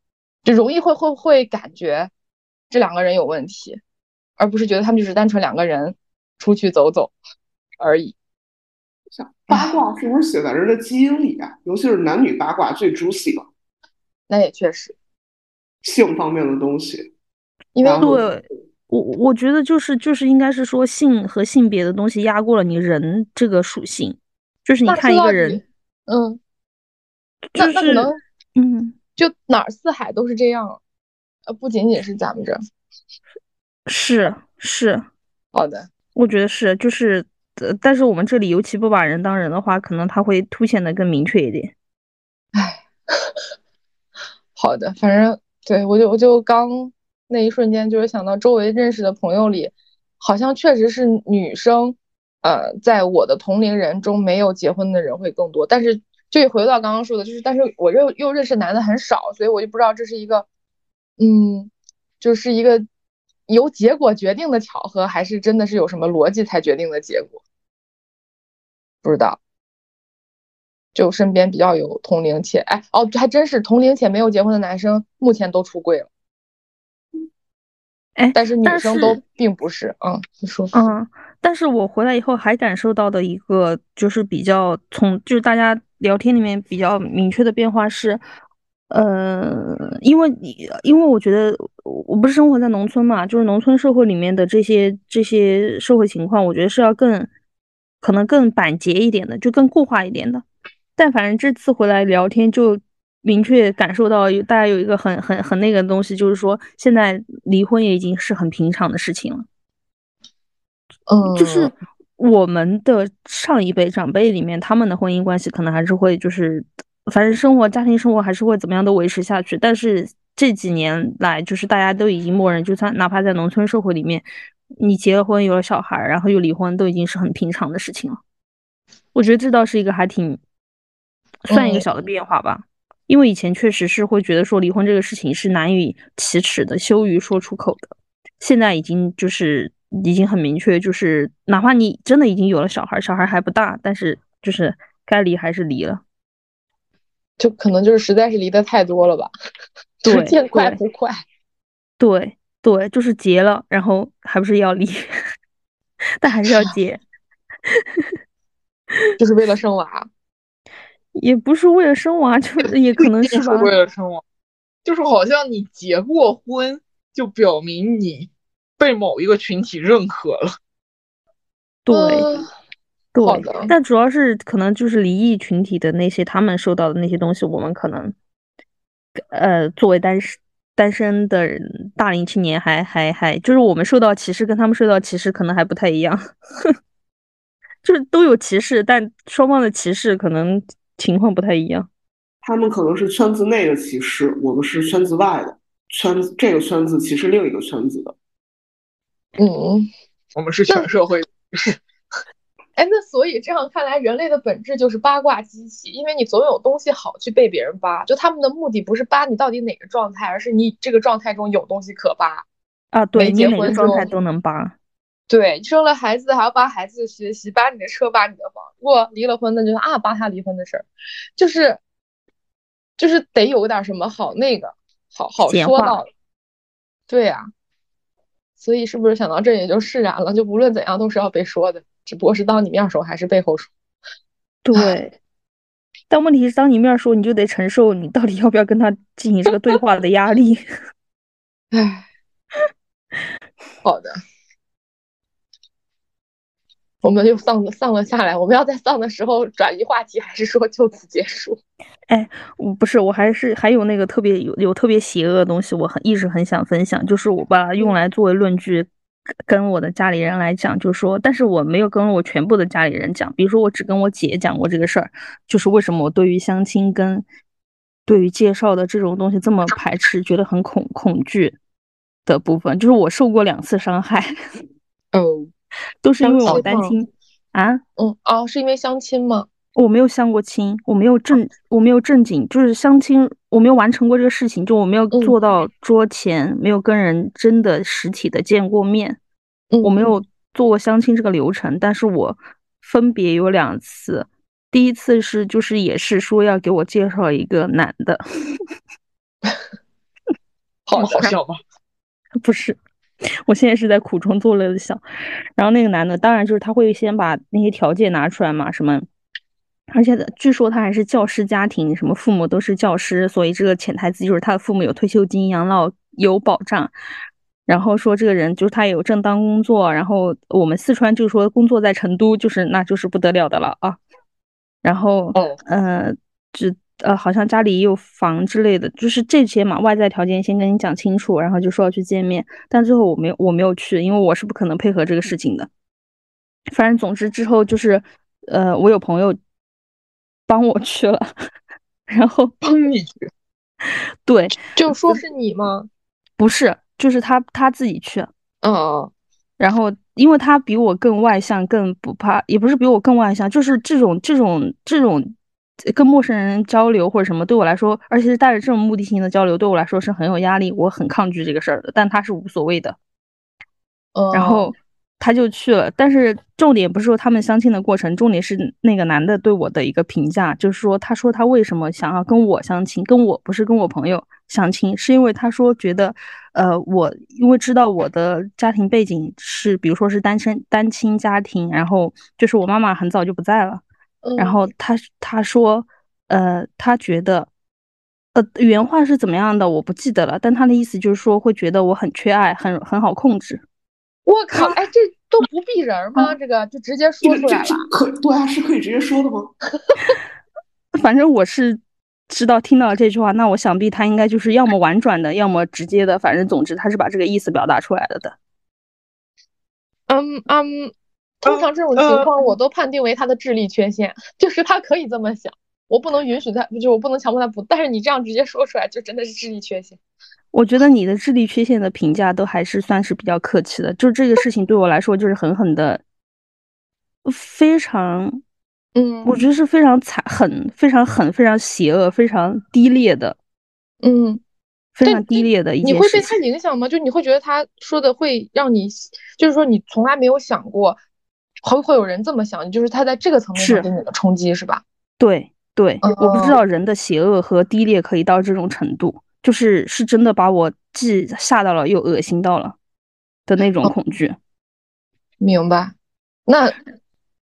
就容易会会会感觉。这两个人有问题，而不是觉得他们就是单纯两个人出去走走而已。像八卦是不是写在人的基因里啊？尤其是男女八卦最 juicy 了。那也确实，性方面的东西。因为对我我觉得就是就是应该是说性和性别的东西压过了你人这个属性。就是你看一个人，嗯，那那可能，嗯，就哪儿四海都是这样。呃，不仅仅是咱们这，是是，好的，我觉得是，就是，呃，但是我们这里尤其不把人当人的话，可能他会凸显的更明确一点。唉，好的，反正对我就我就刚那一瞬间就是想到周围认识的朋友里，好像确实是女生，呃，在我的同龄人中没有结婚的人会更多，但是就回到刚刚说的，就是但是我又又认识男的很少，所以我就不知道这是一个。嗯，就是一个由结果决定的巧合，还是真的是有什么逻辑才决定的结果？不知道。就身边比较有同龄且哎哦，还真是同龄且没有结婚的男生，目前都出柜了。哎，但是女生都并不是。嗯，你说。嗯，但是我回来以后还感受到的一个，就是比较从就是大家聊天里面比较明确的变化是。呃，因为你，因为我觉得我不是生活在农村嘛，就是农村社会里面的这些这些社会情况，我觉得是要更可能更板结一点的，就更固化一点的。但反正这次回来聊天，就明确感受到有大家有一个很很很那个东西，就是说现在离婚也已经是很平常的事情了。嗯，就是我们的上一辈长辈里面，他们的婚姻关系可能还是会就是。反正生活家庭生活还是会怎么样都维持下去，但是这几年来，就是大家都已经默认，就算哪怕在农村社会里面，你结了婚有了小孩，然后又离婚，都已经是很平常的事情了。我觉得这倒是一个还挺算一个小的变化吧，因为以前确实是会觉得说离婚这个事情是难以启齿的，羞于说出口的。现在已经就是已经很明确，就是哪怕你真的已经有了小孩，小孩还不大，但是就是该离还是离了。就可能就是实在是离得太多了吧，对，见怪不怪，对对，就是结了，然后还不是要离，但还是要结，就是为了生娃，也不是为了生娃，就也可能是为了生娃，就是好像你结过婚，就表明你被某一个群体认可了，对。对，但主要是可能就是离异群体的那些，他们受到的那些东西，我们可能，呃，作为单身单身的人，大龄青年，还还还，就是我们受到歧视，跟他们受到歧视可能还不太一样，就是都有歧视，但双方的歧视可能情况不太一样。他们可能是圈子内的歧视，我们是圈子外的圈子，这个圈子歧视另一个圈子的。嗯，我们是全社会。哎，那所以这样看来，人类的本质就是八卦机器，因为你总有东西好去被别人扒。就他们的目的不是扒你到底哪个状态，而是你这个状态中有东西可扒啊。对，你哪个状态都能扒。对，生了孩子还要扒孩子的学习，扒你的车，扒你的房。如果离了婚，那就啊扒他离婚的事儿，就是就是得有点什么好那个好好说到。对呀，所以是不是想到这也就释然了？就无论怎样都是要被说的。只不过是当你面说还是背后说，对。但问题是，当你面说，你就得承受你到底要不要跟他进行这个对话的压力。唉，好的，我们又丧了丧了下来。我们要在丧的时候转移话题，还是说就此结束？哎，我不是，我还是还有那个特别有有特别邪恶的东西，我很一直很想分享，就是我把它用来作为论据。跟我的家里人来讲，就说，但是我没有跟我全部的家里人讲。比如说，我只跟我姐讲过这个事儿，就是为什么我对于相亲跟对于介绍的这种东西这么排斥，觉得很恐恐惧的部分，就是我受过两次伤害。哦，都是因为我单亲啊？嗯哦，是因为相亲吗？我没有相过亲，我没有正，我没有正经，就是相亲，我没有完成过这个事情，就我没有坐到桌前，没有跟人真的实体的见过面，我没有做过相亲这个流程，但是我分别有两次，第一次是就是也是说要给我介绍一个男的，好好笑吗？不是，我现在是在苦中作乐的笑，然后那个男的当然就是他会先把那些条件拿出来嘛，什么。而且据说他还是教师家庭，什么父母都是教师，所以这个潜台词就是他的父母有退休金、养老有保障。然后说这个人就是他有正当工作，然后我们四川就是说工作在成都，就是那就是不得了的了啊。然后，呃，只呃好像家里也有房之类的，就是这些嘛，外在条件先跟你讲清楚，然后就说要去见面，但最后我没有我没有去，因为我是不可能配合这个事情的。反正总之之后就是，呃，我有朋友。帮我去了，然后 帮你去，对，就说是你吗？不是，就是他他自己去。嗯，然后因为他比我更外向，更不怕，也不是比我更外向，就是这种这种这种跟陌生人交流或者什么，对我来说，而且是带着这种目的性的交流，对我来说是很有压力，我很抗拒这个事儿的。但他是无所谓的。嗯，然后。他就去了，但是重点不是说他们相亲的过程，重点是那个男的对我的一个评价，就是说，他说他为什么想要跟我相亲，跟我不是跟我朋友相亲，是因为他说觉得，呃，我因为知道我的家庭背景是，比如说是单身单亲家庭，然后就是我妈妈很早就不在了，然后他他说，呃，他觉得，呃，原话是怎么样的我不记得了，但他的意思就是说会觉得我很缺爱，很很好控制。我靠，哎，这都不避人吗？这个就直接说出来了。可对啊，是可以直接说的吗？反正我是知道听到这句话，那我想必他应该就是要么婉转的，要么直接的，反正总之他是把这个意思表达出来了的。嗯嗯，通常这种情况我都判定为他的智力缺陷，就是他可以这么想。我不能允许他，就我不能强迫他不。但是你这样直接说出来，就真的是智力缺陷。我觉得你的智力缺陷的评价都还是算是比较客气的。就这个事情对我来说，就是狠狠的，非常，嗯，我觉得是非常惨、狠、非常狠、非常邪恶、非常低劣的，嗯，非常低劣的一件事。你会被他影响吗？就你会觉得他说的会让你，就是说你从来没有想过，会会有人这么想，就是他在这个层面上对你的冲击是吧？对。对，我不知道人的邪恶和低劣可以到这种程度，就是是真的把我既吓到了又恶心到了的那种恐惧。明白。那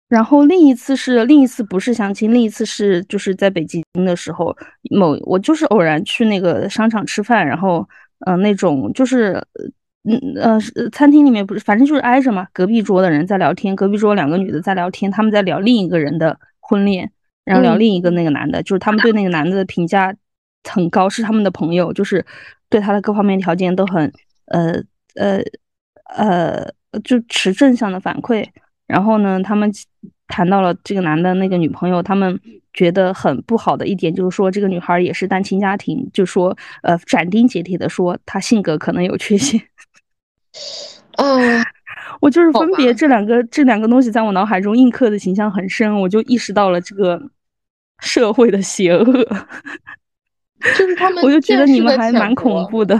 然后另一次是另一次不是相亲，另一次是就是在北京的时候，某我就是偶然去那个商场吃饭，然后嗯那种就是嗯呃餐厅里面不是反正就是挨着嘛，隔壁桌的人在聊天，隔壁桌两个女的在聊天，他们在聊另一个人的婚恋。然后聊另一个那个男的，就是他们对那个男的的评价很高，是他们的朋友，就是对他的各方面条件都很呃呃呃，就持正向的反馈。然后呢，他们谈到了这个男的那个女朋友，他们觉得很不好的一点就是说，这个女孩也是单亲家庭，就说呃斩钉截铁的说她性格可能有缺陷。啊。我就是分别这两个这两个东西在我脑海中印刻的形象很深，我就意识到了这个。社会的邪恶，就是他们，我就觉得你们还蛮恐怖的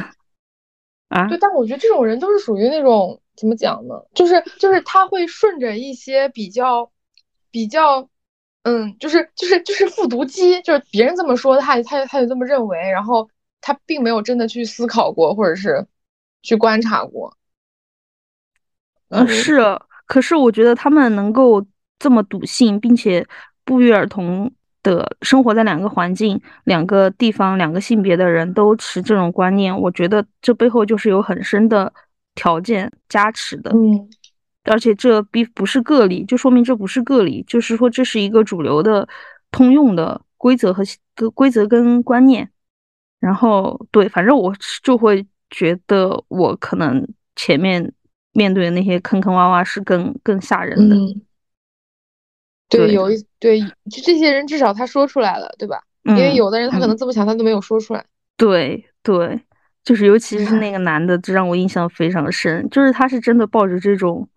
啊。对，但我觉得这种人都是属于那种怎么讲呢？就是就是他会顺着一些比较比较，嗯，就是就是就是复读机，就是别人这么说，他他他就这么认为，然后他并没有真的去思考过，或者是去观察过。嗯，是，可是我觉得他们能够这么笃信，并且不约而同。的生活在两个环境、两个地方、两个性别的人都持这种观念，我觉得这背后就是有很深的条件加持的。嗯，而且这并不是个例，就说明这不是个例，就是说这是一个主流的、通用的规则和规则跟观念。然后，对，反正我就会觉得我可能前面面对的那些坑坑洼洼是更更吓人的。对，有一对，就这些人至少他说出来了，对吧？因为有的人他可能这么想，他都没有说出来。对对，就是尤其是那个男的，这让我印象非常深，就是他是真的抱着这种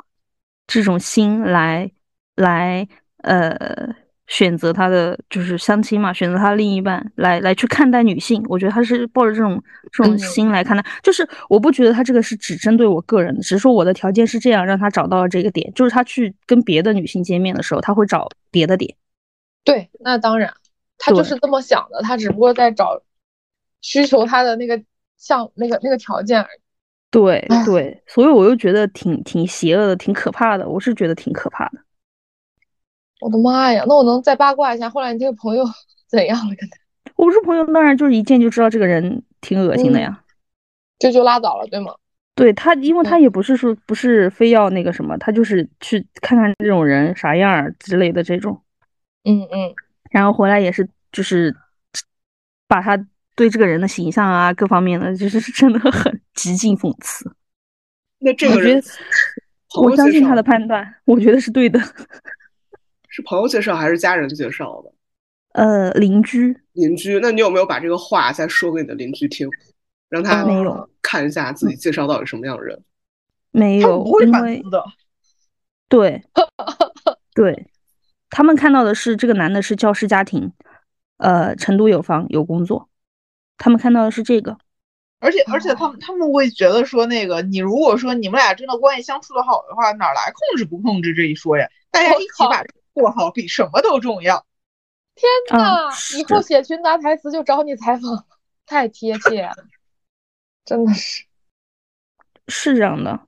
这种心来来呃。选择他的就是相亲嘛，选择他另一半来来去看待女性，我觉得他是抱着这种这种心来看待。就是我不觉得他这个是只针对我个人的，只是说我的条件是这样，让他找到了这个点。就是他去跟别的女性见面的时候，他会找别的点。对，那当然，他就是这么想的，他只不过在找需求他的那个像那个那个条件而已。对对，所以我又觉得挺挺邪恶的，挺可怕的。我是觉得挺可怕的。我的妈呀！那我能再八卦一下，后来你这个朋友 怎样了？跟他，我不是朋友，当然就是一见就知道这个人挺恶心的呀。这就拉倒了，对吗？对他，因为他也不是说不是非要那个什么，他就是去看看这种人啥样之类的这种。嗯嗯。然后回来也是就是把他对这个人的形象啊各方面的，就是真的很极尽讽刺。那这个人，我相信他的判断，我觉得是对的。是朋友介绍还是家人介绍的？呃，邻居。邻居，那你有没有把这个话再说给你的邻居听，让他没有看一下自己介绍到底什么样的人？没有，不会反思的。对，对，他们看到的是这个男的是教师家庭，呃，成都有房有工作，他们看到的是这个。而且，而且他们他们会觉得说，那个你如果说你们俩真的关系相处的好的话，哪来控制不控制这一说呀？大家一起把。过好比什么都重要。天呐，以后写群答台词就找你采访，太贴切了，真的是。是这样的，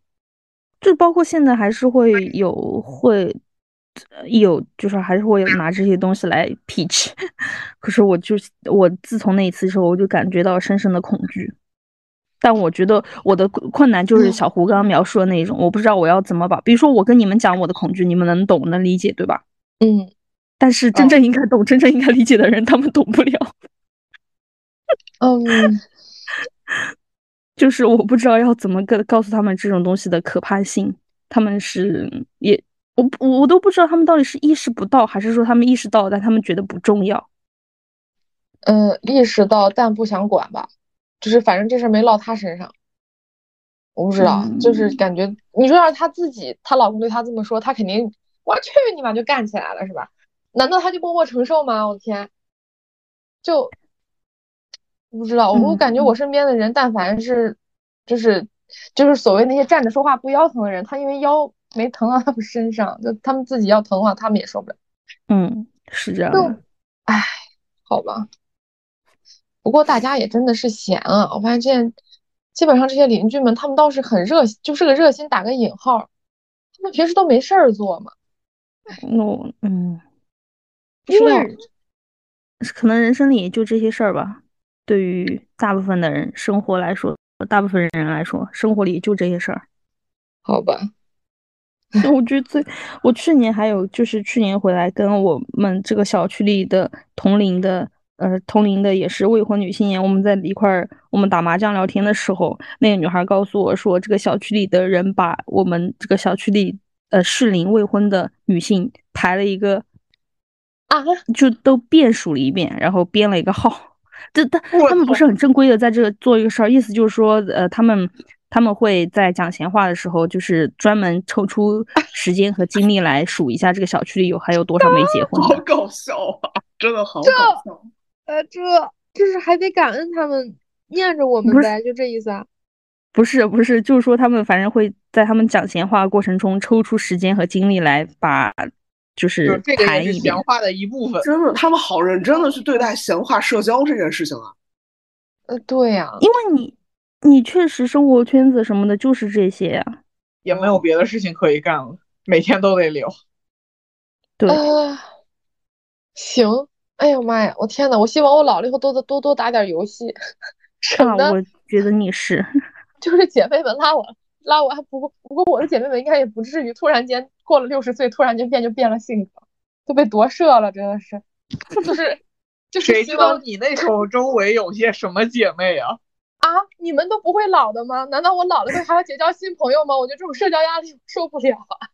就包括现在还是会有会一有就是还是会拿这些东西来 pitch，可是我就我自从那一次之后，我就感觉到深深的恐惧。但我觉得我的困难就是小胡刚刚描述的那种，我不知道我要怎么把，比如说我跟你们讲我的恐惧，你们能懂能理解对吧？嗯，但是真正应该懂、真正应该理解的人，他们懂不了。嗯，就是我不知道要怎么跟告诉他们这种东西的可怕性，他们是也我我我都不知道他们到底是意识不到，还是说他们意识到，但他们觉得不重要。嗯，意识到但不想管吧。就是反正这事没落他身上，我不知道，就是感觉你说要是他自己，她老公对她这么说，她肯定我去你妈就干起来了是吧？难道他就默默承受吗？我的天，就不知道，我我感觉我身边的人，但凡是就是就是所谓那些站着说话不腰疼的人，他因为腰没疼到他们身上，就他们自己要疼的话，他们也受不了。嗯，是这样的。唉，好吧。不过大家也真的是闲啊！我发现，基本上这些邻居们，他们倒是很热，就是个热心，打个引号，他们平时都没事儿做嘛。那嗯，因为可能人生里也就这些事儿吧。对于大部分的人生活来说，大部分人来说，生活里就这些事儿。好吧。我觉得最，我去年还有就是去年回来跟我们这个小区里的同龄的。呃，同龄的也是未婚女性，我们在一块儿，我们打麻将聊天的时候，那个女孩告诉我说，这个小区里的人把我们这个小区里呃适龄未婚的女性排了一个啊，就都遍数了一遍，然后编了一个号。这他他们不是很正规的在这做一个事儿，意思就是说，呃，他们他们会在讲闲话的时候，就是专门抽出时间和精力来数一下这个小区里有还有多少没结婚。好搞笑啊！真的好搞笑。呃，这就是还得感恩他们念着我们呗，就这意思啊？不是不是，就是说他们反正会在他们讲闲话过程中抽出时间和精力来把，就是谈一闲话的一部分。真的，他们好认真的去对待闲话社交这件事情啊。呃，对呀，因为你你确实生活圈子什么的就是这些呀，也没有别的事情可以干了，每天都得聊。对，行。哎呦妈呀！我天呐，我希望我老了以后多多多多打点游戏，省得。我觉得你是，就是姐妹们拉我拉我，还不过不过我的姐妹们应该也不至于突然间过了六十岁突然间变就变了性格，都被夺舍了，真的是，就 是就是。谁知道你那时候周围有些什么姐妹啊？啊，你们都不会老的吗？难道我老了会还要结交新朋友吗？我觉得这种社交压力受不了啊。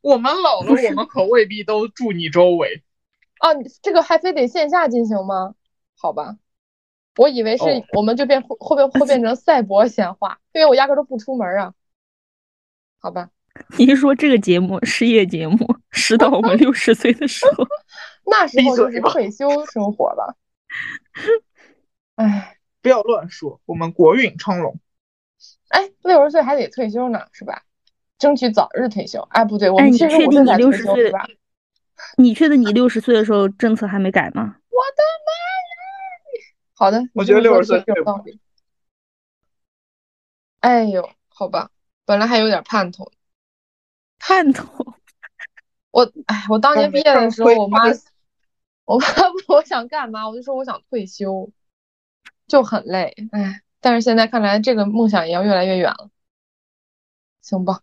我们老了，我们可未必都住你周围。啊，这个还非得线下进行吗？好吧，我以为是我们就变会会会变成赛博闲话，因为我压根都不出门啊。好吧，你是说这个节目失业节目，是到我们六十岁的时候，那时候就是退休生活了。哎，不要乱说，我们国运昌隆。哎，六十岁还得退休呢，是吧？争取早日退休。哎，不对，我们确定你六十岁吧？你确定你六十岁的时候政策还没改吗？我的妈呀！好的，我觉得六十岁有道理。哎呦，好吧，本来还有点盼头，盼头。我哎，我当年毕业的时候，我妈，我妈问我想干嘛，我就说我想退休，就很累。哎，但是现在看来，这个梦想也要越来越远了。行吧。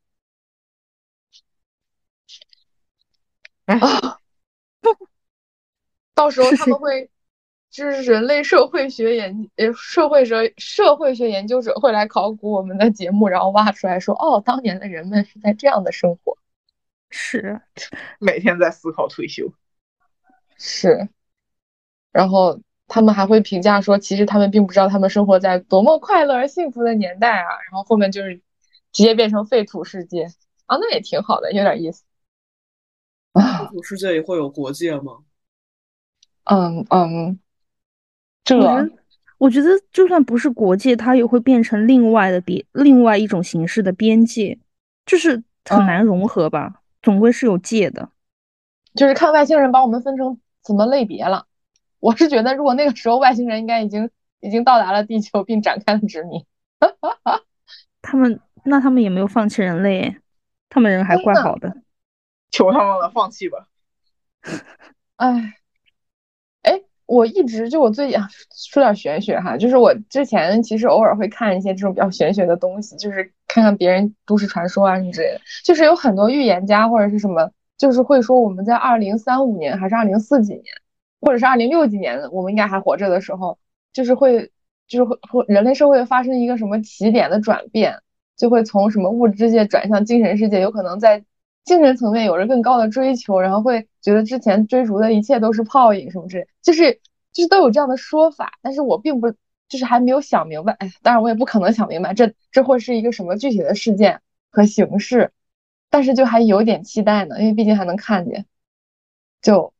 啊！到时候他们会，就是人类社会学研呃社会学社会学研究者会来考古我们的节目，然后挖出来说，哦，当年的人们是在这样的生活，是 每天在思考退休，是，然后他们还会评价说，其实他们并不知道他们生活在多么快乐而幸福的年代啊，然后后面就是直接变成废土世界啊，那也挺好的，有点意思。废土世界里会有国界吗？嗯嗯，这我觉得就算不是国界，它也会变成另外的别，另外一种形式的边界，就是很难融合吧。总归是有界的，就是看外星人把我们分成什么类别了。我是觉得，如果那个时候外星人应该已经已经到达了地球，并展开了殖民，他们那他们也没有放弃人类，他们人还怪好的。求他们了，放弃吧。哎，哎，我一直就我最近说点玄学哈，就是我之前其实偶尔会看一些这种比较玄学的东西，就是看看别人都市传说啊什么之类的，就是有很多预言家或者是什么，就是会说我们在二零三五年还是二零四几年，或者是二零六几年，我们应该还活着的时候，就是会就是会会人类社会发生一个什么起点的转变。就会从什么物质世界转向精神世界，有可能在精神层面有着更高的追求，然后会觉得之前追逐的一切都是泡影什么之类，就是就是都有这样的说法。但是我并不就是还没有想明白，哎，当然我也不可能想明白这这会是一个什么具体的事件和形式，但是就还有点期待呢，因为毕竟还能看见。就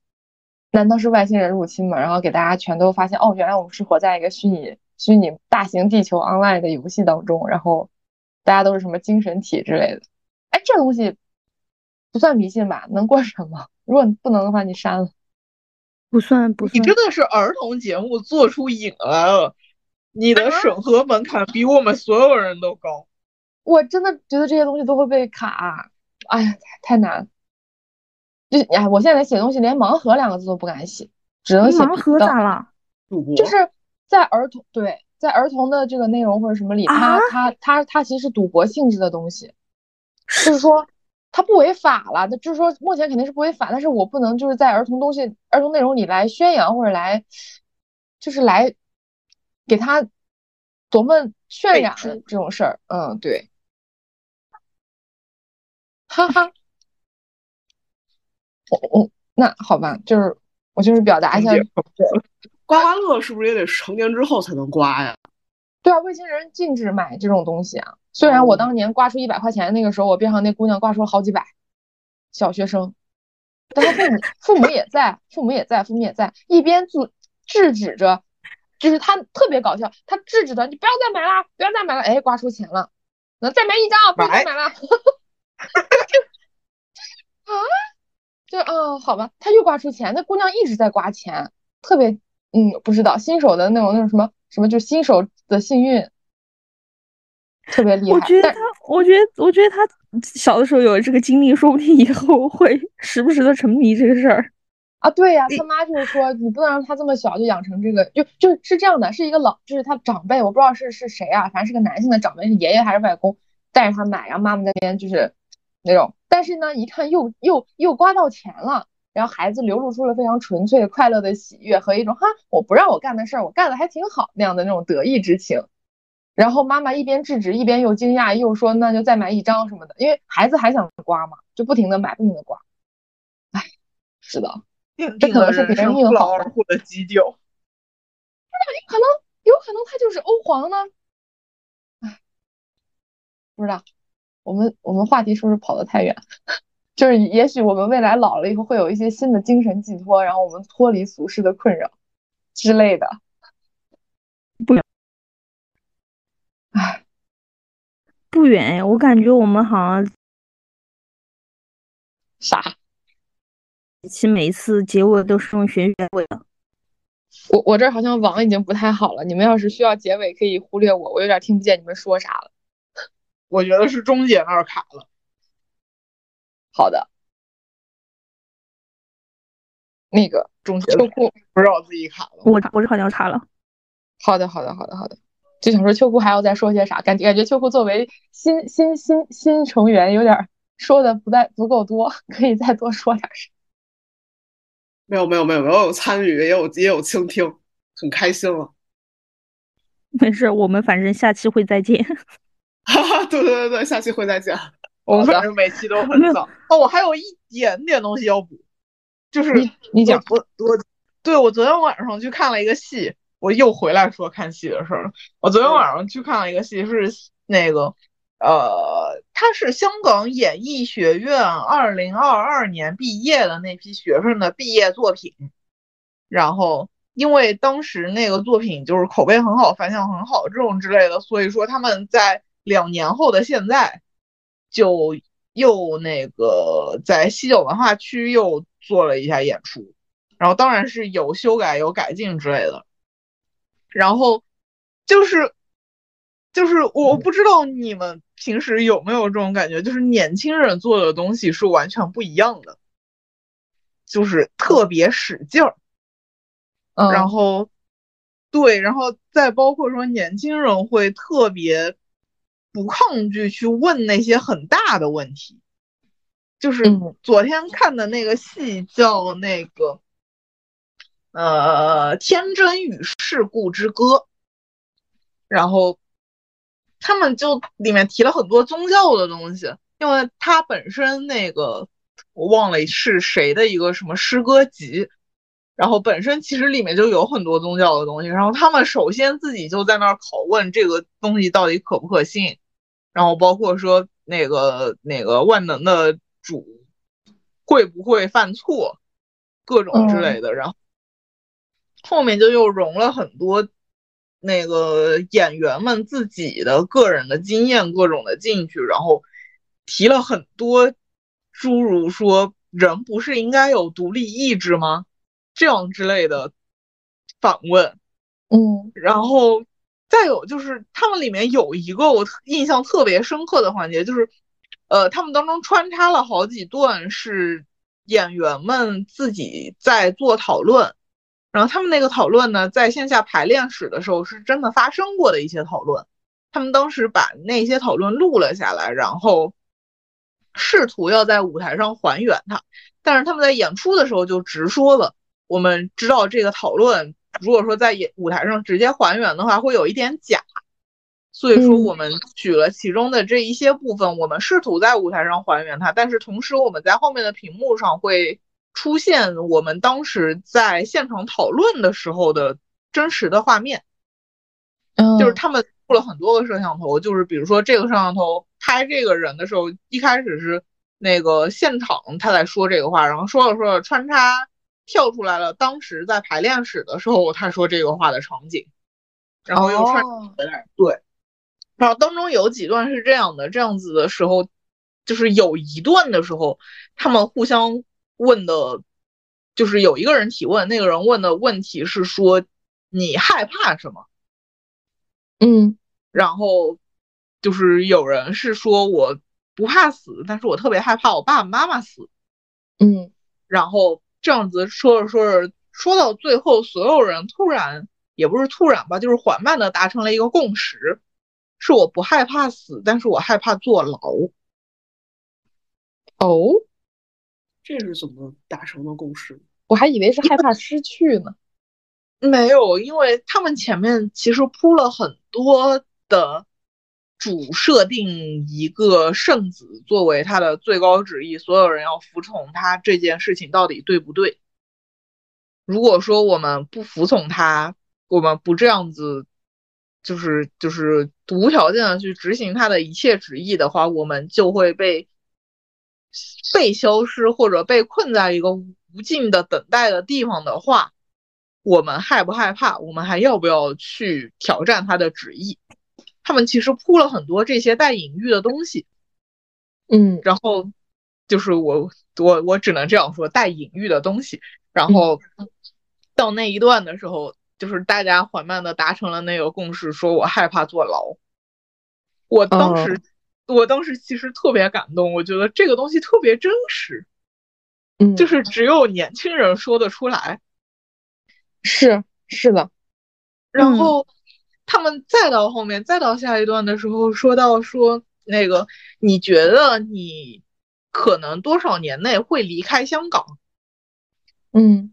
难道是外星人入侵吗？然后给大家全都发现，哦，原来我们是活在一个虚拟虚拟大型地球 online 的游戏当中，然后。大家都是什么精神体之类的？哎，这东西不算迷信吧？能过审吗？如果你不能的话，你删了。不算不算。你真的是儿童节目做出瘾来了，你的审核门槛比我们所有人都高。我真的觉得这些东西都会被卡，哎呀，太难。就哎，我现在写东西连盲盒两个字都不敢写，只能写盲盒咋了？就是在儿童对。在儿童的这个内容或者什么里，它它它它其实是赌博性质的东西，就是说他不违法了，他就是说目前肯定是不违法，但是我不能就是在儿童东西、儿童内容里来宣扬或者来，就是来给他多么渲染这种事儿，嗯，对，哈哈，我我那好吧，就是我就是表达一下。刮刮乐是不是也得成年之后才能刮呀？对啊，未成年人禁止买这种东西啊。虽然我当年刮出一百块钱，那个时候我边上那姑娘刮出了好几百，小学生，但他父母父母也在，父母也在，父母也在，一边阻制止着，就是他特别搞笑，他制止的你不要再买了，不要再买了，哎，刮出钱了，能再买一张，不要再买了，啊，就啊，好吧，他又刮出钱，那姑娘一直在刮钱，特别。嗯，不知道新手的那种那种什么什么，就新手的幸运特别厉害。我觉得他，我觉得，我觉得他小的时候有这个经历，说不定以后会时不时的沉迷这个事儿 啊。对呀，他妈就是说，你不能让他这么小就养成这个，就就是这样的，是一个老，就是他长辈，我不知道是是谁啊，反正是个男性的长辈，是爷爷还是外公带着他买，然后妈妈那边就是那种，但是呢，一看又又又刮到钱了。然后孩子流露出了非常纯粹快乐的喜悦和一种哈，我不让我干的事儿，我干的还挺好那样的那种得意之情。然后妈妈一边制止，一边又惊讶，又说那就再买一张什么的，因为孩子还想刮嘛，就不停的买，不停的刮。哎，是的，这可能是别人命好的基调。那有可能，有可能他就是欧皇呢。哎，不知道，我们我们话题是不是跑得太远？就是，也许我们未来老了以后会有一些新的精神寄托，然后我们脱离俗世的困扰之类的。不远，哎，不远呀！我感觉我们好像啥？其每次结尾都是用玄学尾的。我我这好像网已经不太好了，你们要是需要结尾可以忽略我，我有点听不见你们说啥了。我觉得是钟姐那儿卡了。好的，那个中秋裤不是我自己卡了，我我这好像卡了。好的，好的，好的，好的。就想说秋裤还要再说些啥？感觉感觉秋裤作为新新新新成员，有点说的不太不够多，可以再多说点啥？没有没有没有没有参与，也有也有倾听，很开心了。没事，我们反正下期会再见。哈哈，对对对对，下期会再见。我们反正每期都很早哦，我还有一点点东西要补，就是你讲我我对我昨天晚上去看了一个戏，我又回来说看戏的事儿了。我昨天晚上去看了一个戏，是那个呃，他是香港演艺学院二零二二年毕业的那批学生的毕业作品，然后因为当时那个作品就是口碑很好，反响很好这种之类的，所以说他们在两年后的现在。就又那个在西九文化区又做了一下演出，然后当然是有修改有改进之类的，然后就是就是我不知道你们平时有没有这种感觉，就是年轻人做的东西是完全不一样的，就是特别使劲儿，然后对，然后再包括说年轻人会特别不抗拒去问那些很大的问题，就是昨天看的那个戏叫那个呃《天真与世故之歌》，然后。他们就里面提了很多宗教的东西，因为他本身那个我忘了是谁的一个什么诗歌集，然后本身其实里面就有很多宗教的东西，然后他们首先自己就在那儿拷问这个东西到底可不可信，然后包括说那个那个万能的主会不会犯错，各种之类的，然后后面就又融了很多。那个演员们自己的个人的经验，各种的进去，然后提了很多，诸如说人不是应该有独立意志吗？这样之类的访问，嗯，然后再有就是他们里面有一个我印象特别深刻的环节，就是呃，他们当中穿插了好几段是演员们自己在做讨论。然后他们那个讨论呢，在线下排练室的时候是真的发生过的一些讨论。他们当时把那些讨论录了下来，然后试图要在舞台上还原它。但是他们在演出的时候就直说了，我们知道这个讨论如果说在演舞台上直接还原的话，会有一点假。所以说我们取了其中的这一些部分，我们试图在舞台上还原它。但是同时我们在后面的屏幕上会。出现我们当时在现场讨论的时候的真实的画面，嗯，就是他们录了很多个摄像头，就是比如说这个摄像头拍这个人的时候，一开始是那个现场他在说这个话，然后说着说着穿插跳出来了，当时在排练室的时候他说这个话的场景，然后又穿回来，对，然后当中有几段是这样的，这样子的时候，就是有一段的时候他们互相。问的，就是有一个人提问，那个人问的问题是说你害怕什么？嗯，然后就是有人是说我不怕死，但是我特别害怕我爸爸妈妈死。嗯，然后这样子说着说着，说到最后，所有人突然也不是突然吧，就是缓慢的达成了一个共识，是我不害怕死，但是我害怕坐牢。哦。这是怎么达成的共识？我还以为是害怕失去呢。没有，因为他们前面其实铺了很多的主设定，一个圣子作为他的最高旨意，所有人要服从他。这件事情到底对不对？如果说我们不服从他，我们不这样子，就是就是无条件的去执行他的一切旨意的话，我们就会被。被消失或者被困在一个无尽的等待的地方的话，我们害不害怕？我们还要不要去挑战他的旨意？他们其实铺了很多这些带隐喻的东西，嗯，然后就是我我我只能这样说，带隐喻的东西。然后到那一段的时候，就是大家缓慢的达成了那个共识，说我害怕坐牢。我当时。我当时其实特别感动，我觉得这个东西特别真实，嗯，就是只有年轻人说得出来，是是的。然后他们再到后面，再到下一段的时候，说到说那个，你觉得你可能多少年内会离开香港？嗯，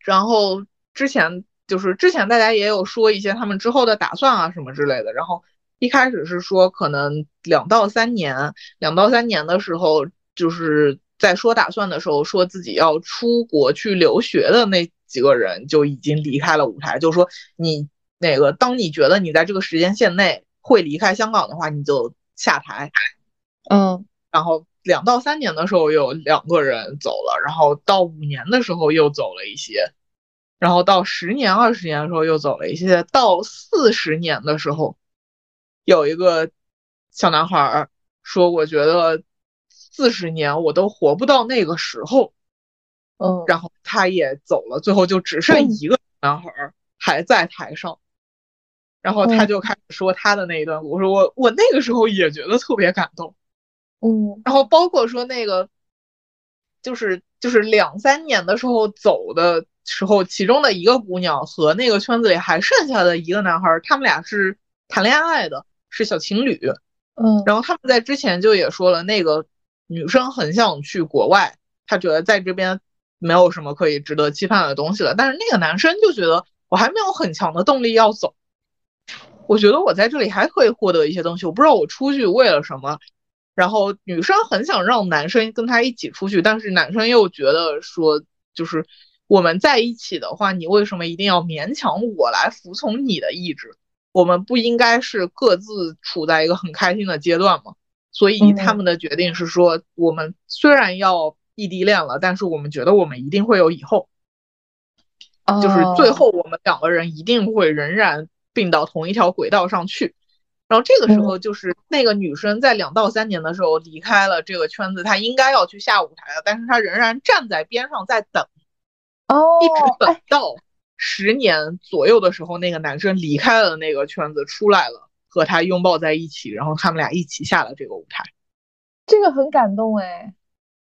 然后之前就是之前大家也有说一些他们之后的打算啊什么之类的，然后。一开始是说可能两到三年，两到三年的时候，就是在说打算的时候，说自己要出国去留学的那几个人就已经离开了舞台。就是说，你那个，当你觉得你在这个时间线内会离开香港的话，你就下台。嗯，然后两到三年的时候有两个人走了，然后到五年的时候又走了一些，然后到十年、二十年的时候又走了一些，到四十年的时候。有一个小男孩说：“我觉得四十年我都活不到那个时候。”嗯，然后他也走了，最后就只剩一个男孩还在台上。然后他就开始说他的那一段，我说我我那个时候也觉得特别感动，嗯，然后包括说那个，就是就是两三年的时候走的时候，其中的一个姑娘和那个圈子里还剩下的一个男孩，他们俩是谈恋爱的，是小情侣，嗯，然后他们在之前就也说了，那个女生很想去国外，她觉得在这边没有什么可以值得期盼的东西了，但是那个男生就觉得我还没有很强的动力要走。我觉得我在这里还可以获得一些东西，我不知道我出去为了什么。然后女生很想让男生跟她一起出去，但是男生又觉得说，就是我们在一起的话，你为什么一定要勉强我来服从你的意志？我们不应该是各自处在一个很开心的阶段吗？所以他们的决定是说，我们虽然要异地恋了，但是我们觉得我们一定会有以后，就是最后我们两个人一定会仍然。并到同一条轨道上去，然后这个时候就是那个女生在两到三年的时候离开了这个圈子，她应该要去下舞台了，但是她仍然站在边上在等，哦，一直等到十年左右的时候，那个男生离开了那个圈子出来了，和他拥抱在一起，然后他们俩一起下了这个舞台，这个很感动哎，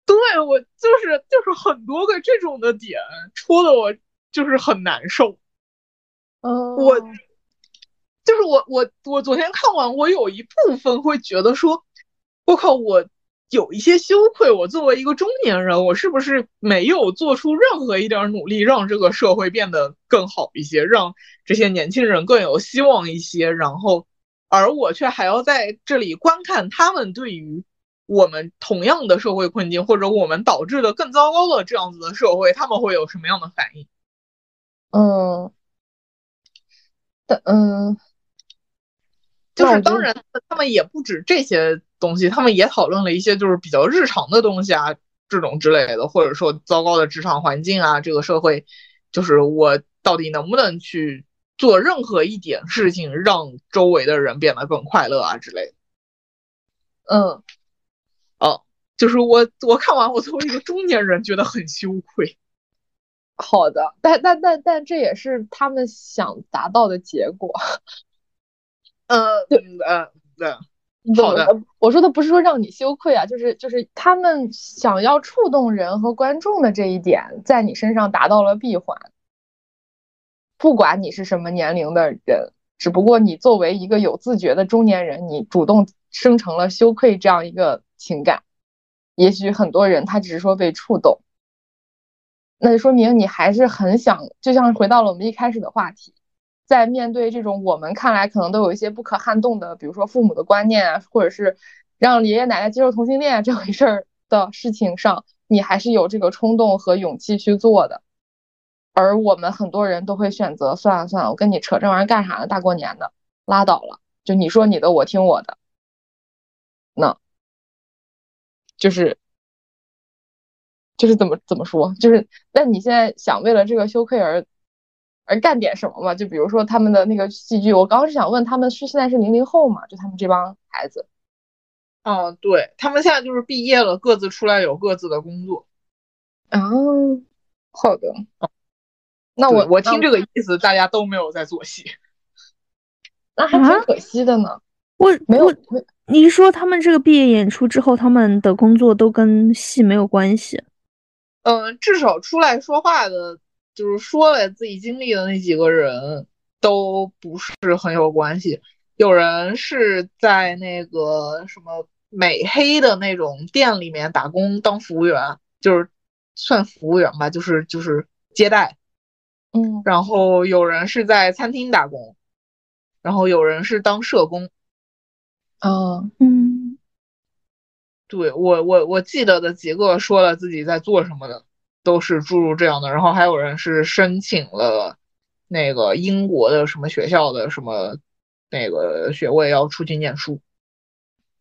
对我就是就是很多个这种的点戳的我就是很难受，嗯，我。就是我我我昨天看完，我有一部分会觉得说，我靠，我有一些羞愧。我作为一个中年人，我是不是没有做出任何一点努力，让这个社会变得更好一些，让这些年轻人更有希望一些？然后，而我却还要在这里观看他们对于我们同样的社会困境，或者我们导致的更糟糕的这样子的社会，他们会有什么样的反应？嗯，但嗯。就是当然，他们也不止这些东西，他们也讨论了一些就是比较日常的东西啊，这种之类的，或者说糟糕的职场环境啊，这个社会，就是我到底能不能去做任何一点事情，让周围的人变得更快乐啊之类的。嗯，哦，就是我我看完，我作为一个中年人觉得很羞愧。好的，但但但但这也是他们想达到的结果。呃，对，呃，对，好的。我说的不是说让你羞愧啊，就是就是他们想要触动人和观众的这一点，在你身上达到了闭环。不管你是什么年龄的人，只不过你作为一个有自觉的中年人，你主动生成了羞愧这样一个情感。也许很多人他只是说被触动，那就说明你还是很想，就像回到了我们一开始的话题。在面对这种我们看来可能都有一些不可撼动的，比如说父母的观念啊，或者是让爷爷奶奶接受同性恋这回事儿的事情上，你还是有这个冲动和勇气去做的。而我们很多人都会选择算了算了，我跟你扯这玩意儿干啥呢？大过年的，拉倒了。就你说你的，我听我的。那，就是就是怎么怎么说？就是那你现在想为了这个羞愧而？而干点什么嘛？就比如说他们的那个戏剧，我刚刚是想问他们是现在是零零后嘛？就他们这帮孩子，嗯，对他们现在就是毕业了，各自出来有各自的工作。啊，好的。那我我听这个意思，大家都没有在做戏，那还挺可惜的呢。我没有，你说他们这个毕业演出之后，他们的工作都跟戏没有关系？嗯，至少出来说话的。就是说了自己经历的那几个人都不是很有关系，有人是在那个什么美黑的那种店里面打工当服务员，就是算服务员吧，就是就是接待，嗯，然后有人是在餐厅打工，然后有人是当社工，啊，嗯，对我我我记得的几个说了自己在做什么的。都是注入这样的，然后还有人是申请了那个英国的什么学校的什么那个学位要出去念书。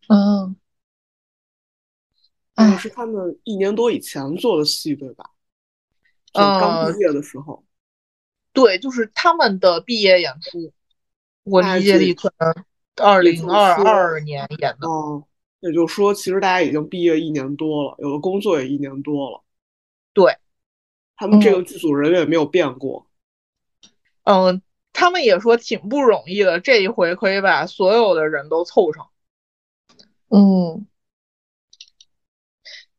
嗯，哎，是他们一年多以前做的戏对吧？刚毕业的时候。对，就是他们的毕业演出。我理解里可能二零二二年演的。哦，也就是说，其实大家已经毕业一年多了，有的工作也一年多了。对，他们这个剧组人员也没有变过。嗯，他们也说挺不容易的，这一回可以把所有的人都凑上。嗯，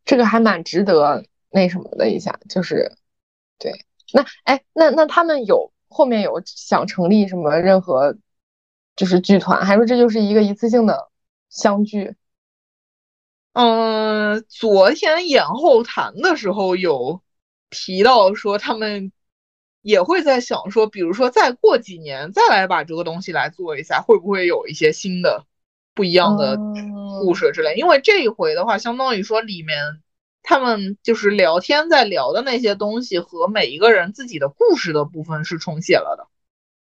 这个还蛮值得那什么的一下，就是对。那哎，那那他们有后面有想成立什么任何就是剧团，还是这就是一个一次性的相聚？嗯，昨天演后谈的时候有提到说他们。也会在想说，比如说再过几年再来把这个东西来做一下，会不会有一些新的、不一样的故事之类？因为这一回的话，相当于说里面他们就是聊天在聊的那些东西和每一个人自己的故事的部分是重写了的，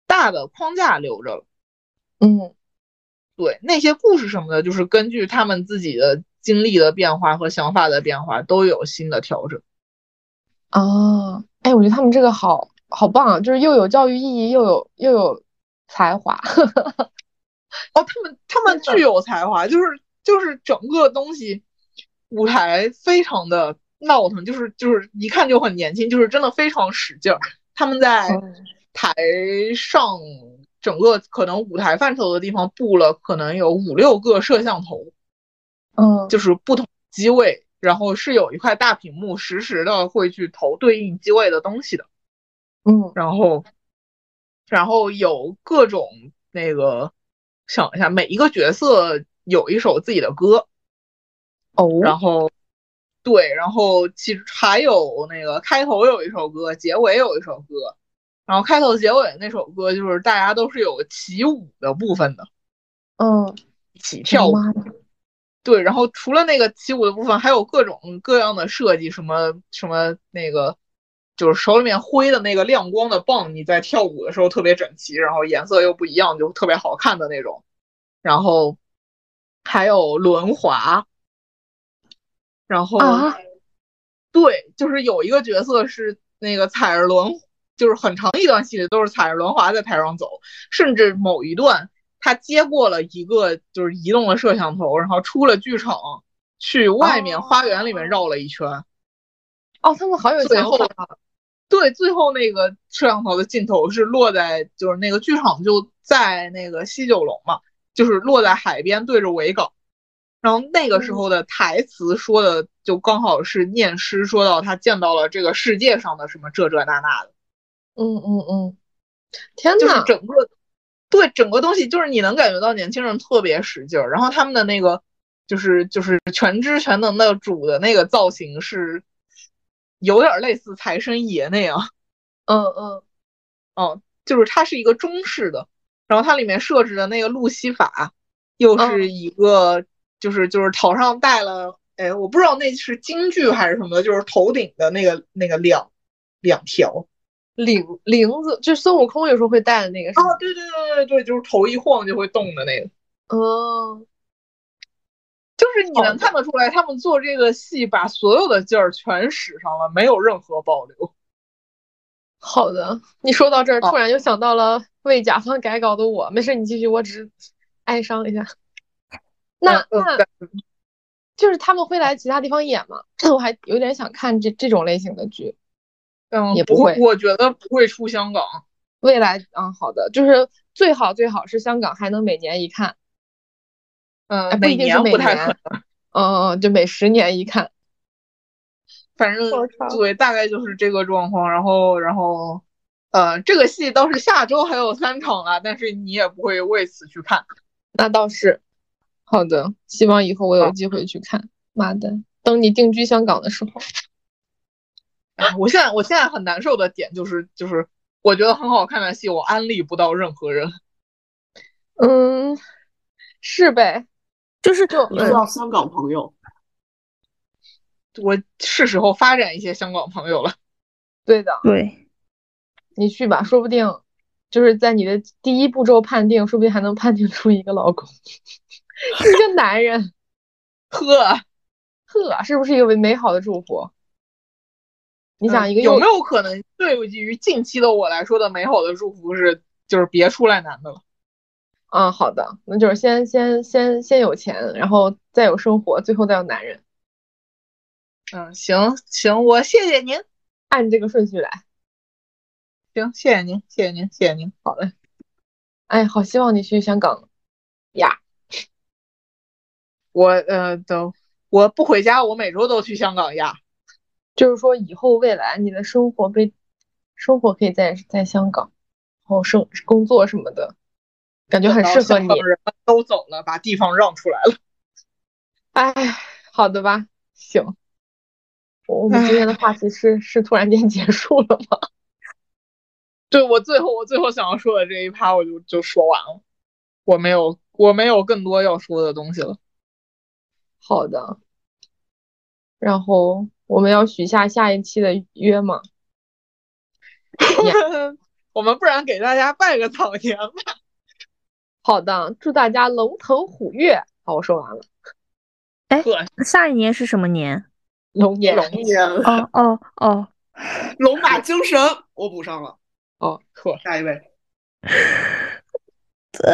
大的框架留着了。嗯，对，那些故事什么的，就是根据他们自己的经历的变化和想法的变化，都有新的调整。啊，哎，我觉得他们这个好。好棒啊！就是又有教育意义，又有又有才华。哦，他们他们具有才华，就是就是整个东西舞台非常的闹腾，就是就是一看就很年轻，就是真的非常使劲儿。他们在台上整个可能舞台范畴的地方布了可能有五六个摄像头，嗯，就是不同机位，然后是有一块大屏幕，实时的会去投对应机位的东西的。嗯，然后，然后有各种那个，想一下，每一个角色有一首自己的歌，哦，然后，对，然后其实还有那个开头有一首歌，结尾有一首歌，然后开头结尾那首歌就是大家都是有起舞的部分的，嗯，一起跳舞，对，然后除了那个起舞的部分，还有各种各样的设计，什么什么那个。就是手里面挥的那个亮光的棒，你在跳舞的时候特别整齐，然后颜色又不一样，就特别好看的那种。然后还有轮滑，然后对，就是有一个角色是那个踩着轮，就是很长一段戏里都是踩着轮滑在台上走，甚至某一段他接过了一个就是移动的摄像头，然后出了剧场，去外面花园里面绕了一圈。哦，他们好有想法。对，最后那个摄像头的镜头是落在，就是那个剧场就在那个西九龙嘛，就是落在海边对着维港，然后那个时候的台词说的就刚好是念诗，说到他见到了这个世界上的什么这这那那的，嗯嗯嗯，天呐，就是整个，对整个东西就是你能感觉到年轻人特别使劲儿，然后他们的那个就是就是全知全能的主的那个造型是。有点类似财神爷那样，嗯嗯嗯，就是它是一个中式的，然后它里面设置的那个路西法，又是一个就是就是头上戴了，哎，我不知道那是京剧还是什么，就是头顶的那个那个两两条领铃子，就孙悟空有时候会戴的那个。哦，对对对对对，就是头一晃就会动的那个。哦。就是你能看得出来，他们做这个戏把所有的劲儿全使上了，没有任何保留。好的，你说到这儿，突然又想到了为甲方改稿的我。没事，你继续，我只是哀伤一下。那那，就是他们会来其他地方演吗？我还有点想看这这种类型的剧。嗯，也不会，我觉得不会出香港。未来，嗯，好的，就是最好最好是香港还能每年一看。嗯，每年不太可能。嗯嗯，就每十年一看，反正对，大概就是这个状况。然后，然后，呃，这个戏倒是下周还有三场啊，但是你也不会为此去看。那倒是，好的，希望以后我有机会去看。妈的，等你定居香港的时候。我现在我现在很难受的点就是，就是我觉得很好看的戏，我安利不到任何人。嗯，是呗。就是就遇到香港朋友，我是时候发展一些香港朋友了。对的，对，你去吧，说不定就是在你的第一步骤判定，说不定还能判定出一个老公，一个男人。呵呵，是不是一个美好的祝福？你想一个有没有可能，对于近期的我来说的美好的祝福是，就是别出来男的了。嗯，好的，那就是先先先先有钱，然后再有生活，最后再有男人。嗯，行行，我谢谢您，按这个顺序来。行，谢谢您，谢谢您，谢谢您。好嘞。哎，好希望你去香港呀！我呃，都我不回家，我每周都去香港呀。就是说，以后未来你的生活被生活可以在在香港，然后生工作什么的，感觉很适合你。人都走了，把地方让出来了。哎，好的吧，行。我们今天的话题是是突然间结束了吗？对我最后我最后想要说的这一趴我就就说完了，我没有我没有更多要说的东西了。好的，然后我们要许下下一期的约吗？我们不然给大家拜个早年吧。好的，祝大家龙腾虎跃。好，我说完了。哎，下一年是什么年？龙年。龙年。哦哦哦，龙马精神，我补上了。哦，错，下一位，呃，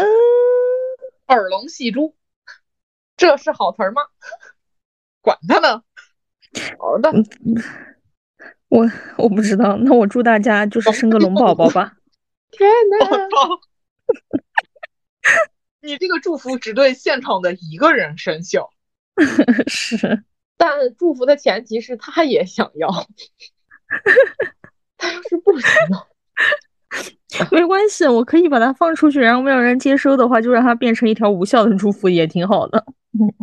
耳聋戏珠，这是好词儿吗？管他呢。好的，我我不知道，那我祝大家就是生个龙宝宝吧。天哪！你这个祝福只对现场的一个人生效。是，但祝福的前提是他也想要。他要是不想要。没关系，我可以把它放出去，然后没有人接收的话，就让它变成一条无效的祝福，也挺好的。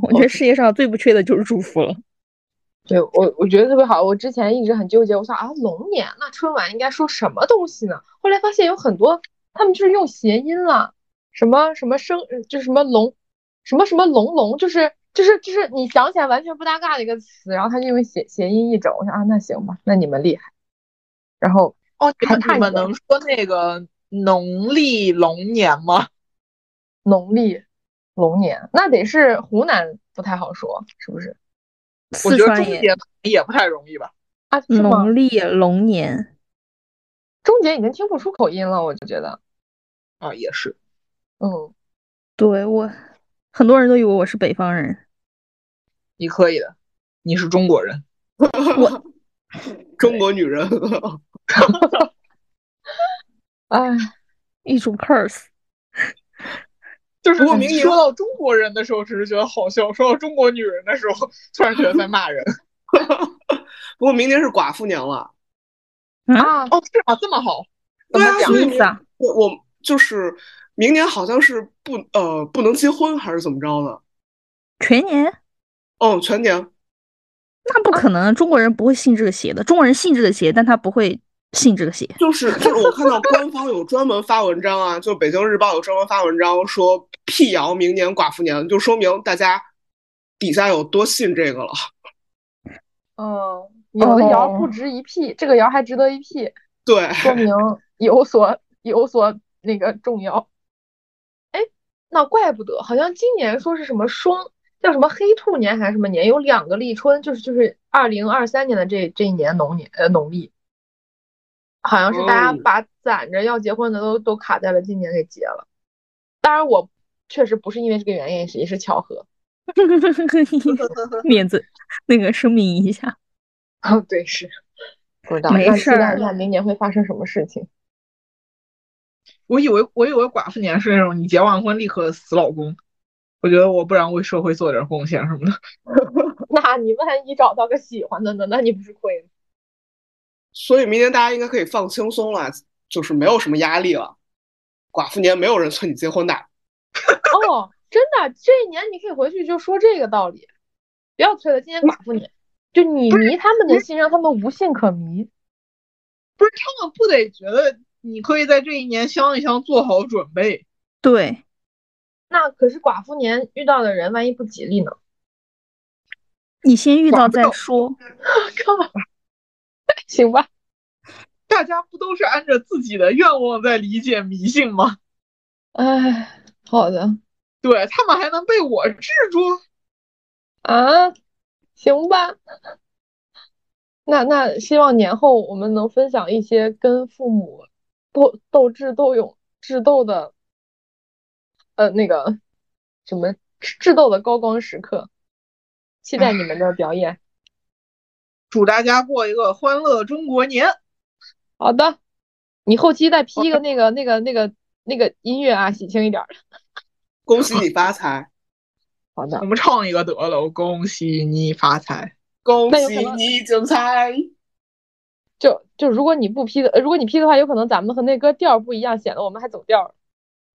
我觉得世界上最不缺的就是祝福了。对我，我觉得特别好。我之前一直很纠结，我想啊，龙年那春晚应该说什么东西呢？后来发现有很多，他们就是用谐音了，什么什么生，就什么龙，什么什么龙龙，就是就是就是你想起来完全不搭嘎的一个词，然后他就用谐谐音一整。我想啊，那行吧，那你们厉害。然后。哦，你们你们能说那个农历龙年吗？农历龙年，那得是湖南不太好说，是不是？我觉得也不太容易吧。啊，农历龙年，中间已经听不出口音了，我就觉得。啊，也是。嗯，对我，很多人都以为我是北方人。你可以的，你是中国人。我，中国女人。哎，一种 curse，就是我明明说到中国人的时候，只是觉得好笑；说到中国女人的时候，突然觉得在骂人。不过明年是寡妇娘了啊！哦，是吗？这么好？对啊，什么意思啊？我我就是明年好像是不呃不能结婚还是怎么着呢？全年？哦，全年？那不可能，中国人不会信这个邪的。中国人信这个邪，但他不会。信这个邪，就是就是我看到官方有专门发文章啊，就北京日报有专门发文章说辟谣明年寡妇年，就说明大家底下有多信这个了。嗯，有的谣不值一辟，这个谣还值得一辟，对，说明有所有所那个重要。哎，那怪不得，好像今年说是什么双叫什么黑兔年还是什么年，有两个立春，就是就是二零二三年的这这一年农年呃农历。好像是大家把攒着要结婚的都都卡在了今年给结了，当然我确实不是因为这个原因，也是巧合。面子那个声明一下。哦，对，是不知道。没事。期待明年会发生什么事情。我以为我以为寡妇年是那种你结完婚立刻死老公，我觉得我不然为社会做点贡献什么的。那你万一找到个喜欢的呢？那你不是亏了？所以明年大家应该可以放轻松了，就是没有什么压力了。寡妇年没有人催你结婚的。哦，真的，这一年你可以回去就说这个道理，不要催了。今年寡妇年，就你迷他们的心，让他们无信可迷。不是他们不得觉得你可以在这一年相一相，做好准备。对。那可是寡妇年遇到的人，万一不吉利呢？你先遇到再说。靠。行吧，大家不都是按着自己的愿望在理解迷信吗？哎，好的，对他们还能被我制住啊？行吧，那那希望年后我们能分享一些跟父母斗斗智斗勇、智斗的，呃，那个什么智斗的高光时刻，期待你们的表演。祝大家过一个欢乐中国年！好的，你后期再 P 一个那个那个那个那个音乐啊，喜庆一点的。恭喜你发财！好的，我们唱一个得了，恭喜你发财，恭喜你精彩。就就如果你不 P 的，如果你 P 的话，有可能咱们和那歌调不一样，显得我们还走调。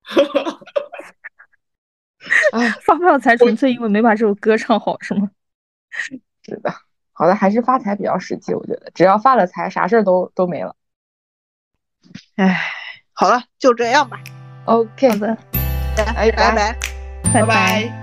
哎，发不了财纯粹因为没把这首歌唱好，是吗？是的。好的，还是发财比较实际，我觉得只要发了财，啥事儿都都没了。哎，好了，就这样吧。OK，好的，拜拜，拜拜。